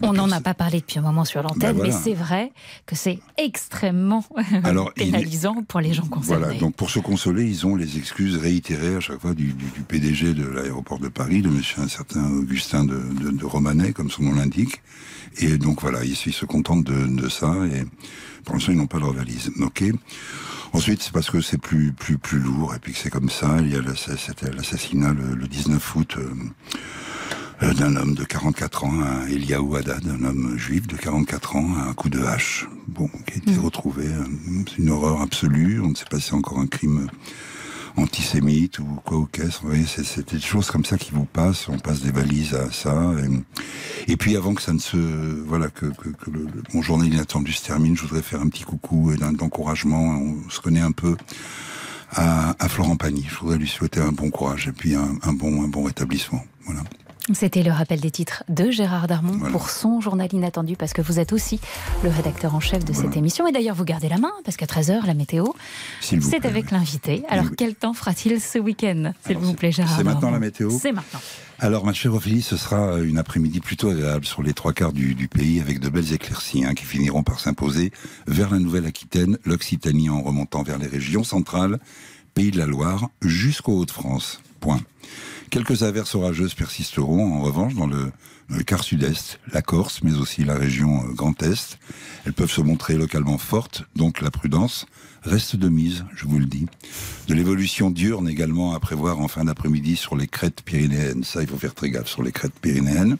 on n'en a pas parlé depuis un moment sur l'antenne,
Ben voilà.
mais c'est vrai que c'est extrêmement
Alors, il est-
pénalisant pour les gens concernés.
Voilà, donc pour se consoler, ils ont les excuses réitérées à chaque fois du, du, du PDG de l'aéroport de Paris, de monsieur un certain Augustin de, de, de Romanet, comme son nom l'indique. Et donc voilà, ils, ils se contentent de, de ça et pour l'instant, ils n'ont pas leur valise. Ok. Ensuite, c'est parce que c'est plus plus plus lourd et puis que c'est comme ça. Il y a l'assassinat le, le 19 août. euh, euh, d'un homme de 44 ans, un Eliaou Haddad, un homme juif de 44 ans, à un coup de hache, bon, qui a été retrouvé. euh, C'est une horreur absolue. On ne sait pas si c'est encore un crime antisémite ou quoi au caisse. Vous voyez, c'est des choses comme ça qui vous passent. On passe des valises à ça. Et, puis avant que ça ne se, voilà, que, que, que le, le- mon journal inattendu se termine, je voudrais faire un petit coucou et d'encouragement. On se connaît un peu à, à Florent Pagny. Je voudrais lui souhaiter un bon courage et puis un, un bon, un bon rétablissement. Voilà.
C'était le rappel des titres de Gérard Darmon pour son journal inattendu, parce que vous êtes aussi le rédacteur en chef de cette émission. Et d'ailleurs, vous gardez la main, parce qu'à 13h, la météo, c'est avec l'invité. Alors, quel temps fera-t-il ce week-end, s'il vous plaît, Gérard
c'est maintenant la météo
C'est maintenant.
Alors, ma chère Ophélie, ce sera une après-midi plutôt agréable sur les trois quarts du, du pays avec de belles éclaircies hein, qui finiront par s'imposer vers la Nouvelle-Aquitaine, l'Occitanie en remontant vers les régions centrales, Pays de la Loire, jusqu'aux Hauts-de-France. Point. Quelques averses orageuses persisteront en revanche dans le, le quart sud-est, la Corse, mais aussi la région euh, Grand Est. Elles peuvent se montrer localement fortes, donc la prudence reste de mise, je vous le dis. De l'évolution diurne également à prévoir en fin d'après-midi sur les crêtes pyrénéennes. Ça, il faut faire très gaffe sur les crêtes pyrénéennes.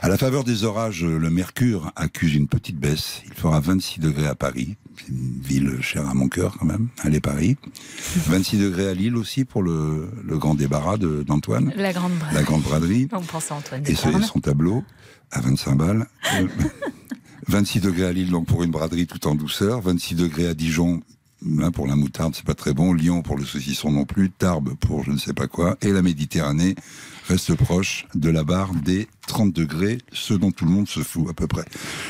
À la faveur des orages, le mercure accuse une petite baisse. Il fera 26 degrés à Paris. C'est une ville chère à mon cœur quand même. Allez Paris. 26 degrés à Lille aussi pour le, le grand débarras d'Antoine.
La grande braderie.
La grande braderie.
On pense à Antoine
Et Son tableau à 25 balles. Euh, 26 degrés à Lille, donc pour une braderie tout en douceur. 26 degrés à Dijon, là pour la moutarde, c'est pas très bon. Lyon pour le saucisson non plus. Tarbes pour je ne sais pas quoi. Et la Méditerranée reste proche de la barre des 30 degrés, ce dont tout le monde se fout à peu près.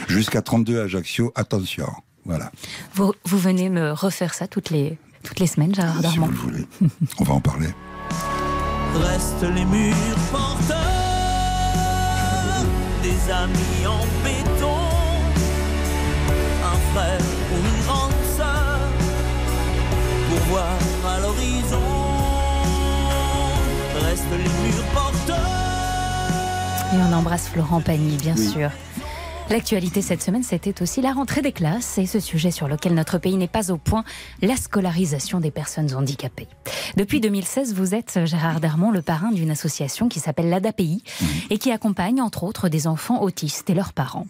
Jusqu'à 32 à Ajaccio, attention. Voilà.
Vous, vous venez me refaire ça toutes les, toutes les semaines, Gérard
Si vous le voulez. On va en parler.
Restent les murs porteurs des amis en béton, un frère ou une grande sœur pour voir à l'horizon. Restent les murs porteurs.
Et on embrasse Florent Pagny, bien
Oui.
sûr. L'actualité cette semaine, c'était aussi la rentrée des classes et ce sujet sur lequel notre pays n'est pas au point, la scolarisation des personnes handicapées. Depuis 2016, vous êtes, Gérard Darmon, le parrain d'une association qui s'appelle l'ADAPI et qui accompagne, entre autres, des enfants autistes et leurs parents.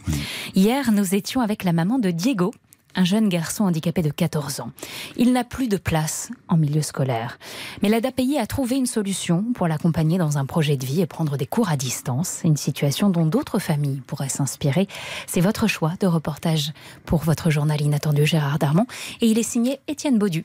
Hier, nous étions avec la maman de Diego, un jeune garçon handicapé de 14 ans. Il n'a plus de place en milieu scolaire. Mais l'ADAPI a trouvé une solution pour l'accompagner dans un projet de vie et prendre des cours à distance. Une situation dont d'autres familles pourraient s'inspirer. C'est votre choix de reportage pour votre journal inattendu Gérard Darmon. Et il est signé Étienne Baudu.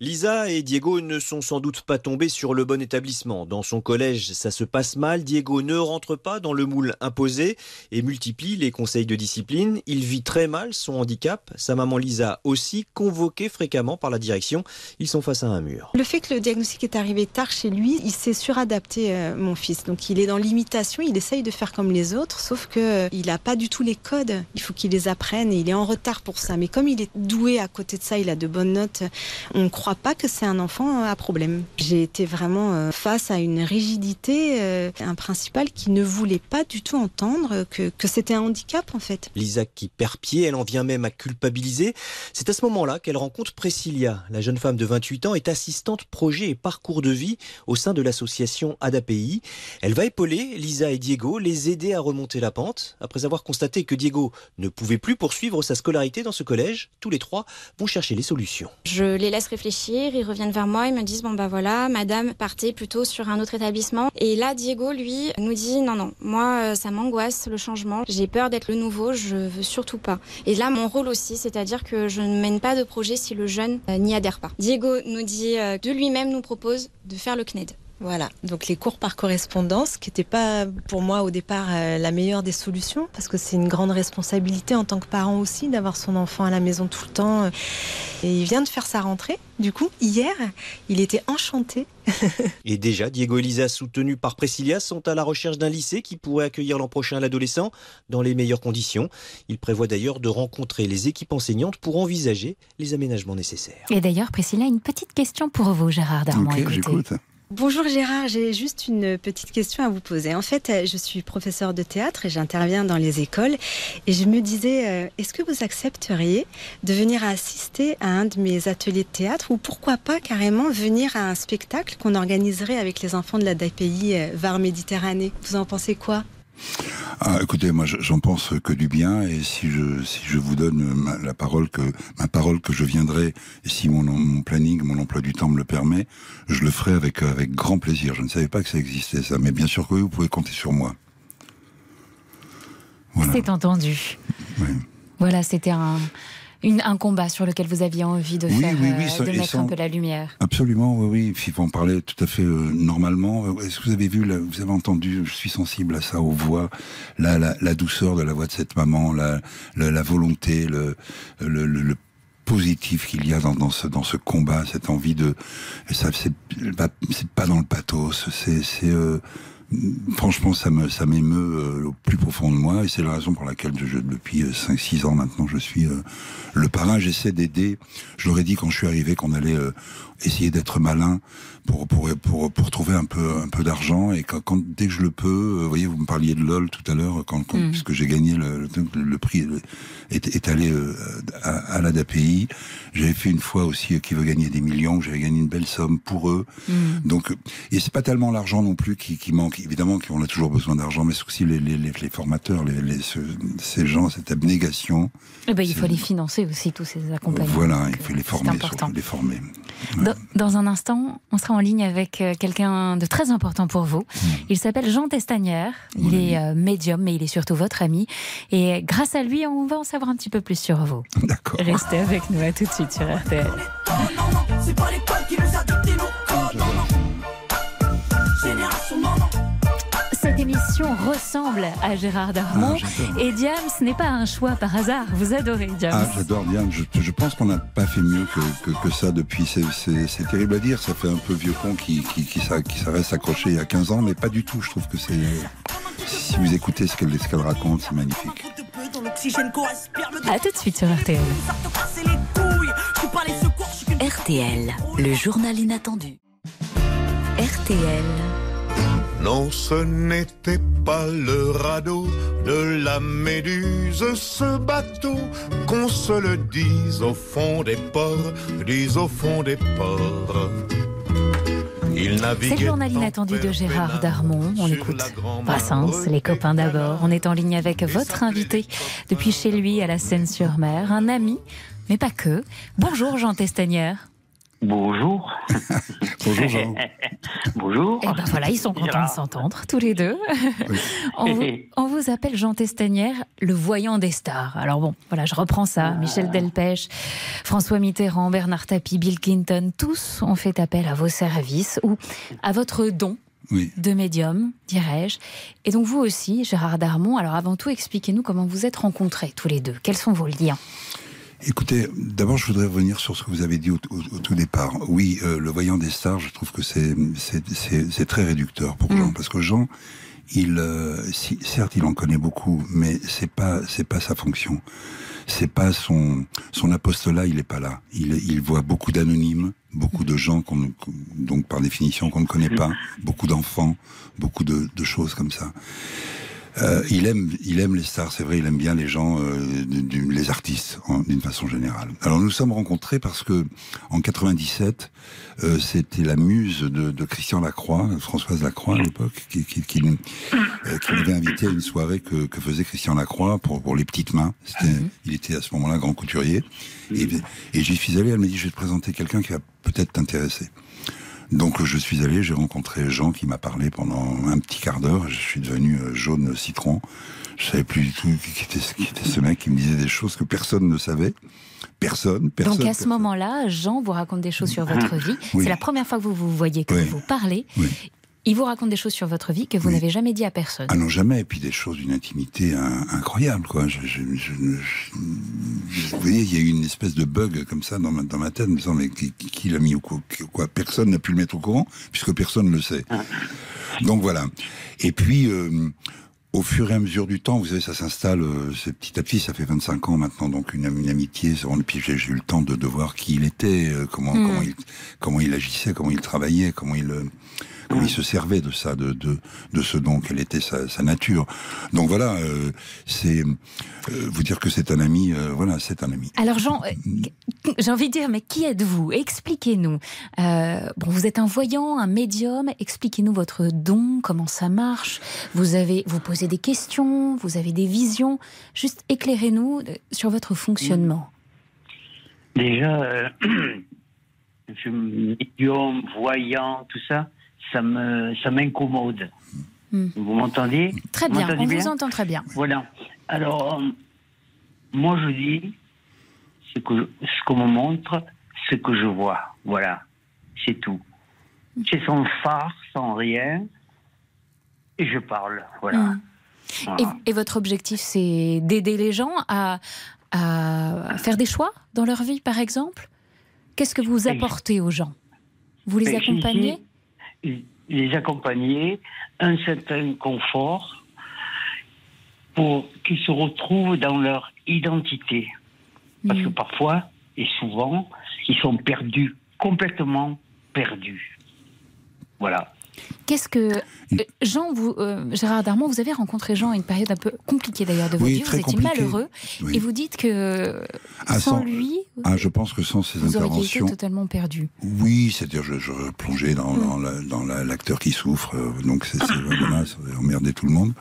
Lisa et Diego ne sont sans doute pas tombés sur le bon établissement. Dans son collège, ça se passe mal. Diego ne rentre pas dans le moule imposé et multiplie les conseils de discipline. Il vit très mal son handicap. Sa maman Lisa aussi, convoquée fréquemment par la direction. Ils sont face à un mur.
Le fait que le diagnostic est arrivé tard chez lui, il s'est suradapté, euh, mon fils. Donc il est dans l'imitation, il essaye de faire comme les autres, sauf que euh, n'a pas du tout les codes. Il faut qu'il les apprenne et il est en retard pour ça. Mais comme il est doué à côté de ça, il a de bonnes notes, on ne pas que c'est un enfant à problème. J'ai été vraiment euh, face à une rigidité, euh, un principal qui ne voulait pas du tout entendre que, que c'était un handicap en fait.
Lisa qui perd pied, elle en vient même à culpabiliser. C'est à ce moment-là qu'elle rencontre Priscilla. La jeune femme de 28 ans est assistante projet et parcours de vie au sein de l'association ADAPI. Elle va épauler Lisa et Diego, les aider à remonter la pente. Après avoir constaté que Diego ne pouvait plus poursuivre sa scolarité dans ce collège, tous les trois vont chercher les solutions.
Je les laisse réfléchir, ils reviennent vers moi, ils me disent bon bah voilà, madame partez plutôt sur un autre établissement. Et là Diego lui nous dit non non, moi euh, ça m'angoisse le changement, j'ai peur d'être le nouveau, je veux surtout pas. Et là mon rôle aussi, c'est-à-dire que je ne mène pas de projet si le jeune euh, n'y adhère pas. Diego nous dit euh, de lui-même nous propose de faire le CNED.
Voilà, donc les cours par correspondance, qui n'était pas pour moi au départ euh, la meilleure des solutions, parce que c'est une grande responsabilité en tant que parent aussi d'avoir son enfant à la maison tout le temps. euh. Et il vient de faire sa rentrée, du coup, hier, il était enchanté.
Et déjà, Diego et Lisa, soutenus par Priscilla, sont à la recherche d'un lycée qui pourrait accueillir l'an prochain l'adolescent dans les meilleures conditions. Ils prévoient d'ailleurs de rencontrer les équipes enseignantes pour envisager les aménagements nécessaires.
Et d'ailleurs, Priscilla, une petite question pour vous, Gérard Darmon. Écoutez.
Bonjour Gérard, j'ai juste une petite question à vous poser. En fait, euh, je suis professeur de théâtre et j'interviens dans les écoles. Et je me disais, euh, est-ce que vous accepteriez de venir assister à un de mes ateliers de théâtre ou pourquoi pas carrément venir à un spectacle qu'on organiserait avec les enfants de la DAPI euh, Var Méditerranée? Vous en pensez quoi?
Ah, écoutez, moi, je- j'en pense que du bien, et si je si je vous donne ma, la parole que ma parole que je viendrai, et si mon mon planning, mon emploi du temps me le permet, je le ferai avec avec grand plaisir. Je ne savais pas que ça existait ça, mais bien sûr que vous pouvez compter sur moi.
C'est entendu. Voilà, c'était un, une- un combat sur lequel vous aviez envie de
Oui,
faire,
oui, oui,
euh,
ça-
de
et
mettre
sans-
un peu la lumière.
Absolument, oui, oui. Il faut en parler tout à fait euh, normalement. Est-ce que vous avez vu, vous avez entendu, je suis sensible à ça, aux voix, la, la, la douceur de la voix de cette maman, la, la, la volonté, le, le, le, le positif qu'il y a dans, dans, ce, dans ce combat, cette envie de... ça, c'est pas, c'est pas dans le pathos, c'est... c'est euh, Franchement, ça me ça m'émeut euh, au plus profond de moi et c'est la raison pour laquelle je, depuis 5-6 ans maintenant je suis euh, le parrain. J'essaie d'aider. Je leur dit quand je suis arrivé qu'on allait euh, essayer d'être malin pour pour pour pour trouver un peu un peu d'argent et quand, quand- dès que je le peux, euh, vous voyez, vous me parliez de LOL tout à l'heure quand, quand
Mm.
puisque j'ai gagné le, le, le prix est, est allé euh, à, à la DAPI. J'avais fait une fois aussi euh, qui veut gagner des millions. J'avais gagné une belle somme pour eux. Donc, euh, et c'est pas tellement l'argent non plus qui, qui manque. Évidemment qu'on a toujours besoin d'argent, mais c'est aussi les, les, les, les formateurs, les, les- ce- ces gens, cette abnégation.
Eh ben, il faut les financer aussi, tous ces accompagnements.
Voilà, il faut les former, surtout, les former.
Dans, dans un instant, on sera en ligne avec euh, quelqu'un de très important pour vous. Il s'appelle Jean Testagnère. Il est euh, médium, mais il est surtout votre ami. Et grâce à lui, on va en savoir un petit peu plus sur vous.
D'accord.
Restez avec nous à tout de suite sur RTL. L'émission ressemble à Gérard Darmon.
Ah,
et Diams, ce n'est pas un choix par hasard. Vous adorez Diams.
Ah, j'adore Diane. Je, je pense qu'on n'a pas fait mieux que, que, que ça depuis. C'est- terrible à dire. Ça fait un peu vieux con qui, qui, qui, s'a- qui ça reste accroché il y a 15 ans, mais pas du tout. Je trouve que c'est. Si vous écoutez ce qu'elle ce qu'elle raconte, c'est magnifique.
À tout de suite sur RTL.
RTL, le journal inattendu. RTL,
Non, ce n'était pas le radeau de la Méduse, ce bateau, qu'on se le dise au fond des ports, dise au fond des ports. Il
C'est le journal inattendu de Gérard Darmon. On écoute Brassens, les copains d'abord. On est en ligne avec votre invité depuis chez lui à la Seine-sur-Mer, un ami, mais pas que. Bonjour Jean Testanière.
Bonjour.
Bonjour Jean.
Bonjour.
Et ben voilà, ils sont contents de s'entendre tous les deux. on, vous, on vous appelle Jean Testanière, le voyant des stars. Alors bon, voilà, je reprends ça. Michel Delpech, François Mitterrand, Bernard Tapie, Bill Clinton, tous ont fait appel à vos services ou à votre don
Oui.
de médium, dirais-je. Et donc vous aussi, Gérard Darmon. Alors avant tout, expliquez-nous comment vous êtes rencontrés tous les deux. Quels sont vos liens?
Écoutez, d'abord, je voudrais revenir sur ce que vous avez dit au, au- au tout départ. Oui, euh, le voyant des stars, je trouve que c'est très réducteur pour Jean, parce que Jean, il, euh, si- certes, il en connaît beaucoup, mais c'est pas c'est pas sa fonction. C'est pas son son apostolat, il est pas là. Il, il voit beaucoup d'anonymes, beaucoup de gens qu'on donc par définition qu'on ne connaît pas, beaucoup d'enfants, beaucoup de, de choses comme ça. Euh, il aime, il aime les stars, c'est vrai, il aime bien les gens, euh, du- du- les artistes, d'une façon générale. Alors nous sommes rencontrés parce que en 97, euh, c'était la muse de, de Christian Lacroix, Françoise Lacroix à l'époque, qui, qui, qui, euh, qui m'avait invité à une soirée que, que faisait Christian Lacroix pour, pour les petites mains. C'était, il était à ce moment-là grand couturier, et, et j'y suis allé. Elle m'a dit, je vais te présenter quelqu'un qui va peut-être t'intéresser. Donc je suis allé, j'ai rencontré Jean qui m'a parlé pendant un petit quart d'heure. Je suis devenu euh, jaune citron. Je savais plus du tout qui était, qui était ce mec qui me disait des choses que personne ne savait. Personne, personne.
Donc à ce moment-là, Jean vous raconte des choses sur votre vie.
Oui.
C'est la première fois que vous vous voyez, que
Oui.
vous parlez.
Oui.
Il vous raconte des choses sur votre vie que vous n'avez jamais dit à personne.
Ah non, jamais. Et puis des choses d'une intimité in- incroyable, quoi. Je, je, je- je- vous voyez, il y a eu une espèce de bug comme ça dans ma, dans ma tête, me disant, mais qui, qui- qui l'a mis au courant quoi? Personne n'a pu le mettre au courant, puisque personne ne le sait. Donc voilà. Et puis, euh, au fur et à mesure du temps, vous savez, ça s'installe euh, c'est petit à petit. Ça fait 25 ans maintenant, donc une, une amitié. Et puis j'ai eu le temps de, de voir qui il était, euh, comment,
Mm.
comment, il, comment il agissait, comment il travaillait, comment il, euh, comment il se servait de ça, de, de, de ce don, quelle était sa, sa nature. Donc voilà, euh, c'est euh, vous dire que c'est un ami. euh, voilà, c'est un ami.
Alors Jean, euh, j'ai envie de dire, mais qui êtes-vous? Expliquez-nous. Euh, bon, vous êtes un voyant, un médium. Expliquez-nous votre don, comment ça marche. Vous avez, vous posez des questions, vous avez des visions. Juste éclairez-nous sur votre fonctionnement.
Déjà, euh, je, médium, voyant, tout ça, ça me, ça m'incommode.
Hmm.
Vous m'entendez
Très bien, on vous entend très bien.
Voilà. Alors, euh, moi je dis, c'est que ce qu'on me montre, ce que je vois. Voilà. C'est tout. C'est sans phare, sans rien. Et je parle. Voilà.
Hmm.
Voilà.
Et, et votre objectif, c'est d'aider les gens à, à faire des choix dans leur vie, par exemple? Qu'est-ce que vous apportez aux gens? Vous les accompagnez?
Les accompagner, un certain confort pour qu'ils se retrouvent dans leur identité. Parce que parfois, et souvent, ils sont perdus, complètement perdus. Voilà.
Qu'est-ce que euh, Jean, vous, euh, Gérard Darmon, vous avez rencontré Jean à une période un peu compliquée d'ailleurs de votre
Oui,
vie. Vous étiez malheureux
Oui.
et vous dites que
Ah,
sans
sans-
lui,
Ah, je pense que sans ces
vous auriez été
interventions.
totalement perdu.
Oui, c'est-à-dire je, je plongeais dans, la- l'acteur qui souffre, euh, donc c'est voilà, emmerdé tout le monde.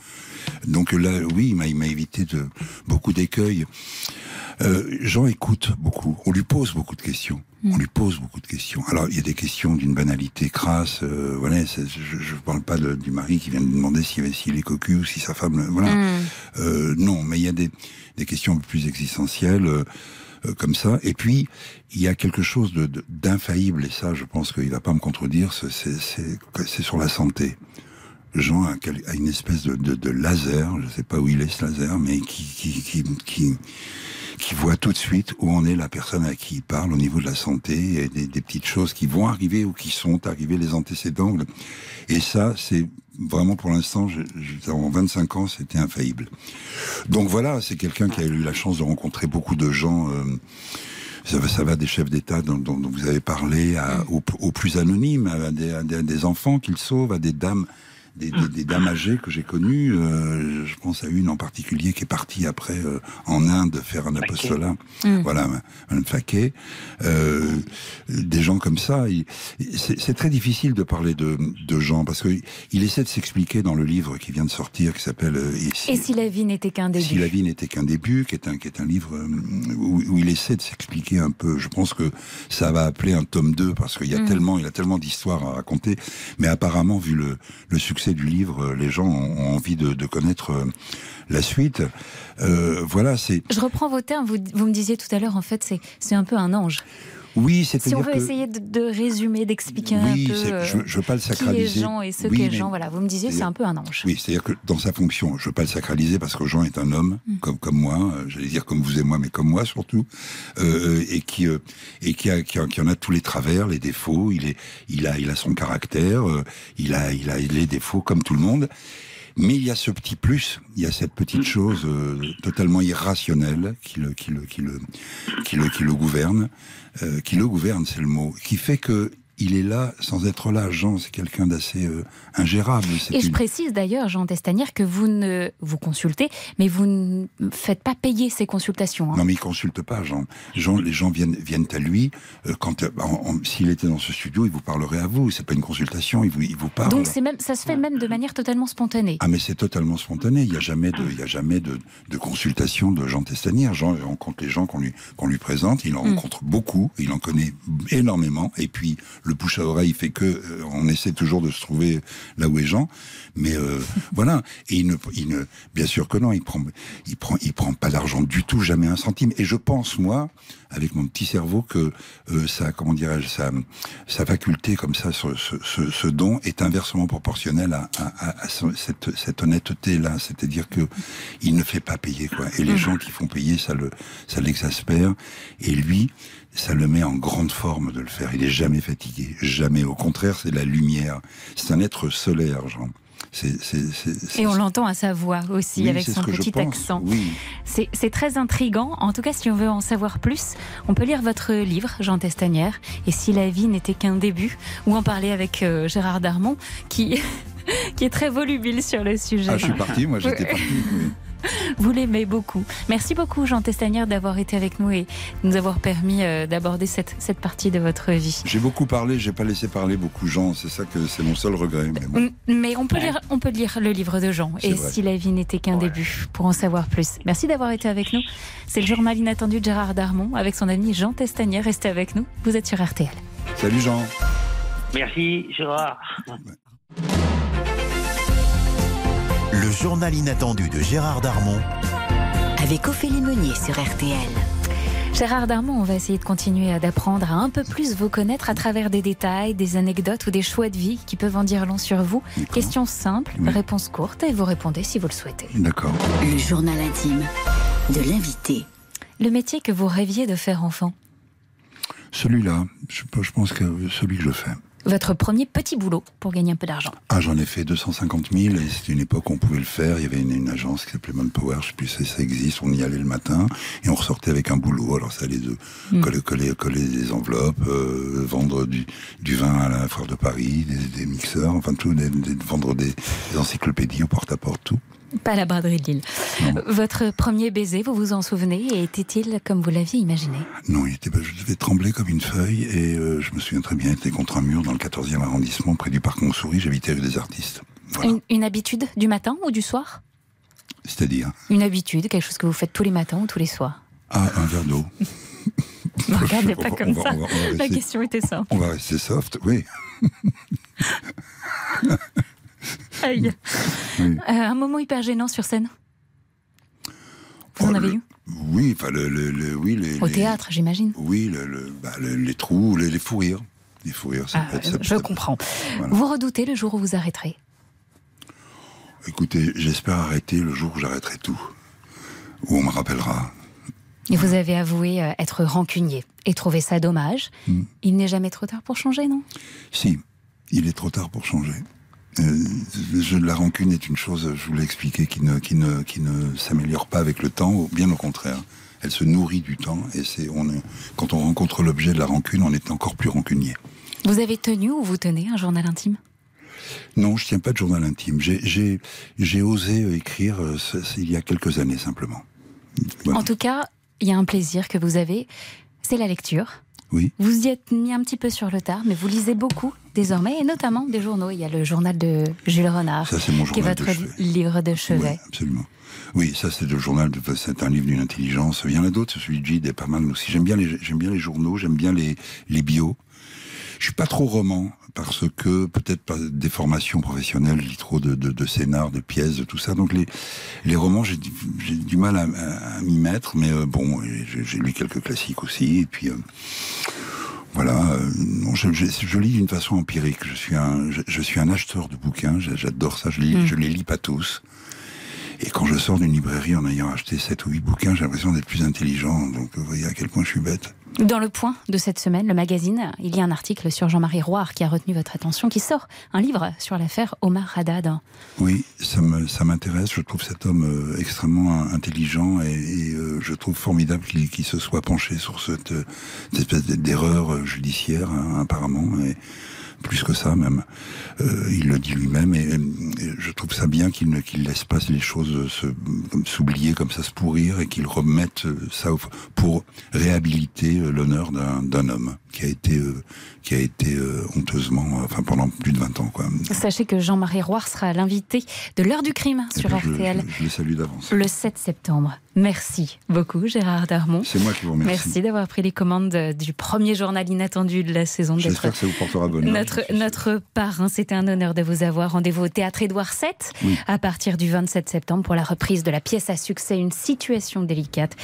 Donc là, oui, il m'a il m'a évité de beaucoup d'écueils. Euh, Jean écoute beaucoup, on lui pose beaucoup de questions. On lui pose beaucoup de questions. Alors, il y a des questions d'une banalité crasse. euh, voilà, je ne parle pas de- du mari qui vient de demander s'il s'il est cocu ou si sa femme. Voilà.
Mm.
Euh, non, mais il y a des, des questions plus existentielles. euh, euh, comme ça. Et puis, il y a quelque chose de- de- d'infaillible, et ça, je pense qu'il va pas me contredire, c'est sur la santé. Jean a, une espèce de, de- de laser, je ne sais pas où il est ce laser, mais qui, qui, qui, qui, qui voit tout de suite où en est la personne à qui il parle au niveau de la santé, et des, des petites choses qui vont arriver ou qui sont arrivées, les antécédents. Et ça, c'est vraiment pour l'instant, en 25 ans, c'était infaillible. Donc voilà, c'est quelqu'un qui a eu la chance de rencontrer beaucoup de gens. euh, ça va, ça va des chefs d'État dont, dont- dont vous avez parlé, à, aux, aux plus anonymes, à des, à des- à des enfants qu'il sauve, à des dames, des, des- des dames âgées que j'ai connues. euh, je pense à une en particulier qui est partie après euh, en Inde faire un apostolat.
Mm.
Voilà, Madame Faquet. Euh, des gens comme ça. C'est très difficile de parler de, de gens parce que il essaie de s'expliquer dans le livre qui vient de sortir, qui s'appelle euh, Et si-
Et si la vie n'était qu'un début
si la vie n'était qu'un début, qui est un, qui est un livre euh, où, où il essaie de s'expliquer un peu. Je pense que ça va appeler un tome 2 parce qu'il y a
Mm.
tellement, il a tellement d'histoires à raconter. Mais apparemment, vu le, le succès du livre, euh, les gens ont, envie de, connaître euh, la suite. Euh, voilà, c'est.
Je reprends vos termes. Vous, me disiez tout à l'heure, en fait, c'est un peu un ange.
Oui,
Si on veut
que.
essayer de, de résumer, d'expliquer
Oui,
un peu
c'est-
euh,
je- je veux pas le
qui est
sacraliser.
Jean et ce
Oui,
qu'est Jean, voilà, vous me disiez c'est un peu un ange.
Oui, c'est-à-dire que dans sa fonction, je veux pas le sacraliser parce que Jean est un homme
Mm.
comme comme moi, euh, j'allais dire comme vous et moi, mais comme moi surtout, euh, et qui euh, et qui, a, qui, a- qui en a tous les travers, les défauts. Il est, il a, il a son caractère, euh, il a, il a les défauts comme tout le monde. Mais il y a ce petit plus, il y a cette petite chose euh, totalement irrationnelle qui le, qui le, qui le, qui le, qui le gouverne, euh, qui le gouverne, c'est le mot, qui fait que il est là sans être là. Jean, c'est quelqu'un d'assez euh, ingérable.
Et je
une-
précise d'ailleurs, Jean Testanière, que vous ne vous consultez, mais vous ne faites pas payer ces consultations. hein.
Non, mais il consulte pas, Jean. Jean les gens viennent, viennent à lui. euh, quand euh, S'il était dans ce studio, il vous parlerait à vous. C'est pas une consultation, il vous, il vous parle.
Donc c'est même, ça se fait même de manière totalement spontanée.
Ah mais c'est totalement spontané. Il n'y a jamais de, il y a jamais de, de consultation de Jean Testanière. Jean rencontre les gens qu'on lui, qu'on lui présente. Il en
Mm.
rencontre beaucoup. Il en connaît énormément. Et puis le bouche à oreille fait que euh, on essaie toujours de se trouver là où est Jean. Mais euh, voilà. Et il ne, il ne, bien sûr que non. Il prend, il prend, il prend pas d'argent du tout, jamais un centime. Et je pense moi, avec mon petit cerveau, que euh, ça, comment dirais-je, sa, sa faculté comme ça, ce, ce, don est inversement proportionnel à, à, à- à ce- cette, cette honnêteté-là. C'est-à-dire que il ne fait pas payer, quoi. Et les
Mhm.
gens qui font payer, ça le, ça l'exaspère. Et lui, ça le met en grande forme de le faire. Il est jamais fatigué, jamais. Au contraire, c'est la lumière. C'est un être solaire, Jean.
Et on l'entend à sa voix aussi,
Oui,
avec son petit accent.
oui.
C'est c'est très intrigant. En tout cas, si on veut en savoir plus, on peut lire votre livre, Jean Testanière, Et si la vie n'était qu'un début, ou en parler avec euh, Gérard Darmon, qui, qui est très volubile sur le sujet.
Ah, je suis parti, moi j'étais parti. oui.
Vous l'aimez beaucoup. Merci beaucoup, Jean Testanière, d'avoir été avec nous et de nous avoir permis euh, d'aborder cette, cette partie de votre vie.
J'ai beaucoup parlé, j'ai pas laissé parler beaucoup de gens. C'est ça que c'est mon seul regret. Mais bon.
M- Mais on peut, lire, on peut lire le livre de Jean, et
vrai.
si la vie n'était qu'un début, pour en savoir plus. Merci d'avoir été avec nous. C'est le journal inattendu de Gérard Darmon avec son ami Jean Testanière. Restez avec nous, vous êtes sur RTL.
Salut Jean.
Merci, Gérard.
Le journal inattendu de Gérard Darmon
Avec Ophélie Meunier sur RTL.
Gérard Darmon, on va essayer de continuer à- d'apprendre à un peu plus vous connaître à travers des détails, des anecdotes ou des choix de vie qui peuvent en dire long sur vous. Question simple, réponse courte et vous répondez si vous le souhaitez.
D'accord.
Le journal intime de l'invité.
Le métier que vous rêviez de faire enfant?
Celui-là, je, je pense que celui que je fais.
Votre premier petit boulot pour gagner un peu d'argent.
Ah, j'en ai fait 250 000 et c'était une époque où on pouvait le faire. Il y avait une, une agence qui s'appelait Manpower, je sais plus si ça existe. On y allait le matin et on ressortait avec un boulot. Alors ça allait de
Mm.
coller, coller, coller des enveloppes, euh, vendre du, du vin à la foire de Paris, des, des mixeurs, enfin tout, des- des- vendre des, des encyclopédies au porte-à-porte, tout.
Pas la braderie de Lille. Votre premier baiser, vous vous en souvenez Et était-il comme vous l'aviez imaginé?
Non, il était, je devais trembler comme une feuille et euh, je me souviens très bien, il était contre un mur dans le 14e arrondissement, près du parc Montsouris. J'habitais rue des Artistes.
une, une habitude du matin ou du soir?
C'est-à-dire,
Une habitude, quelque chose que vous faites tous les matins ou tous les soirs?
Ah, un verre d'eau.
Ne regardez pas comme
va-
ça.
on va- on va
La question était simple.
On va rester soft, oui.
Aïe. Euh, un moment hyper gênant sur scène Vous en avez eu
Oui, enfin, le, le- le- oui, les,
Au
les-
théâtre, j'imagine.
Oui, le, le- bah, le- les trous, les, les fous rires. Les fous rires, ça
Ah,
peut être- ça-
je
ça-
comprends.
Voilà.
Vous redoutez le jour où vous arrêterez
Écoutez, j'espère arrêter le jour où j'arrêterai tout. Où on me rappellera.
Et vous avez avoué euh, être rancunier et trouver ça dommage.
Hmm.
Il n'est jamais trop tard pour changer, non?
Si, il est trop tard pour changer. Euh, je- la rancune est une chose, je vous l'ai expliqué, qui ne, qui ne, qui ne s'améliore pas avec le temps, bien au contraire. Elle se nourrit du temps et c'est, on est, quand on rencontre l'objet de la rancune, on est encore plus rancunier.
Vous avez tenu ou vous tenez un journal intime?
Non, je tiens pas de journal intime. J'ai, osé écrire euh, ça- il y a quelques années simplement. Voilà.
En tout cas, il y a un plaisir que vous avez, c'est la lecture.
Oui.
Vous y êtes mis un petit peu sur le tard, mais vous lisez beaucoup désormais, et notamment des journaux. Il y a le journal de Jules Renard,
Ça, c'est mon
qui est votre livre de chevet.
Absolument. Oui, ça c'est le journal, de- c'est un livre d'une intelligence. Il y en a d'autres, celui de Gide est pas mal aussi. J'aime bien les, j'aime bien les journaux, j'aime bien les, les bios. Je suis pas trop roman parce que peut-être pas des formations professionnelles, je lis trop de, de, de scénars, de pièces, de tout ça. Donc les, les romans, j'ai, du- mal à, à- à m'y mettre, mais euh, bon, j'ai, j'ai lu quelques classiques aussi. Et puis euh, voilà, euh, non, je, je, je lis d'une façon empirique. Je suis un, je, je suis un acheteur de bouquins. J'a- J'adore ça. Je, lis,
Mm.
je les lis pas tous. Et quand je sors d'une librairie en ayant acheté 7 ou 8 bouquins, j'ai l'impression d'être plus intelligent. Donc vous voyez à quel point je suis bête.
Dans le point de cette semaine, le magazine, il y a un article sur Jean-Marie Roire qui a retenu votre attention, qui sort un livre sur l'affaire Omar Haddad.
Oui, ça m'intéresse. Je trouve cet homme euh, extrêmement intelligent et, euh, je trouve formidable qu'il se soit penché sur cette, euh, espèce d'erreur judiciaire hein, apparemment plus que ça même. Euh, il le dit lui-même et, je trouve ça bien qu'il ne qu'il laisse pas les choses s'oublier comme ça se pourrir et qu'il remette ça pour réhabiliter l'honneur d'un homme qui a été euh, qui a été euh, honteusement enfin pendant plus de 20 ans quoi.
Sachez que Jean-Marie Roire sera l'invité de l'heure du crime sur
Eh Je-
RTL
je- je les salue d'avance.
le 7 septembre. Merci beaucoup Gérard Darmon.
C'est moi qui vous remercie.
Merci d'avoir pris les commandes euh, du premier journal inattendu de la saison.
J'espère que ça vous portera bonheur.
Notre, notre parrain, c'était un honneur de vous avoir. Rendez-vous au Théâtre Édouard VII
Oui.
à partir du 27 septembre pour la reprise de la pièce à succès Une situation délicate.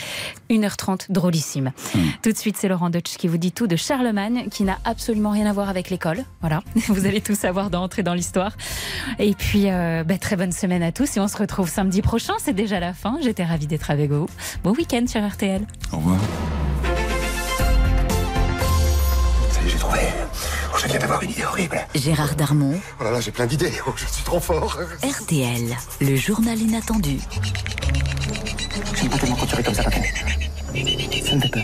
1h30, drôlissime.
Hmm.
Tout de suite, c'est Laurent Deutsch qui vous dit tout de Charlemagne, qui n'a absolument rien à voir avec l'école. Voilà, vous allez tout savoir d'entrer dans l'histoire. Et puis, euh, bah, très bonne semaine à tous et on se retrouve samedi prochain. C'est déjà la fin. J'étais ravie d'être avec vous. Bon week-end sur RTL.
Au revoir.
Ça y est, j'ai trouvé. Oh, je viens d'avoir une idée horrible.
Gérard Darmon,
Oh là là, j'ai plein d'idées. Oh, je suis trop fort.
RTL, le journal inattendu.
J'aime pas tellement quand tu comme ça, papa. Ça me fait peur.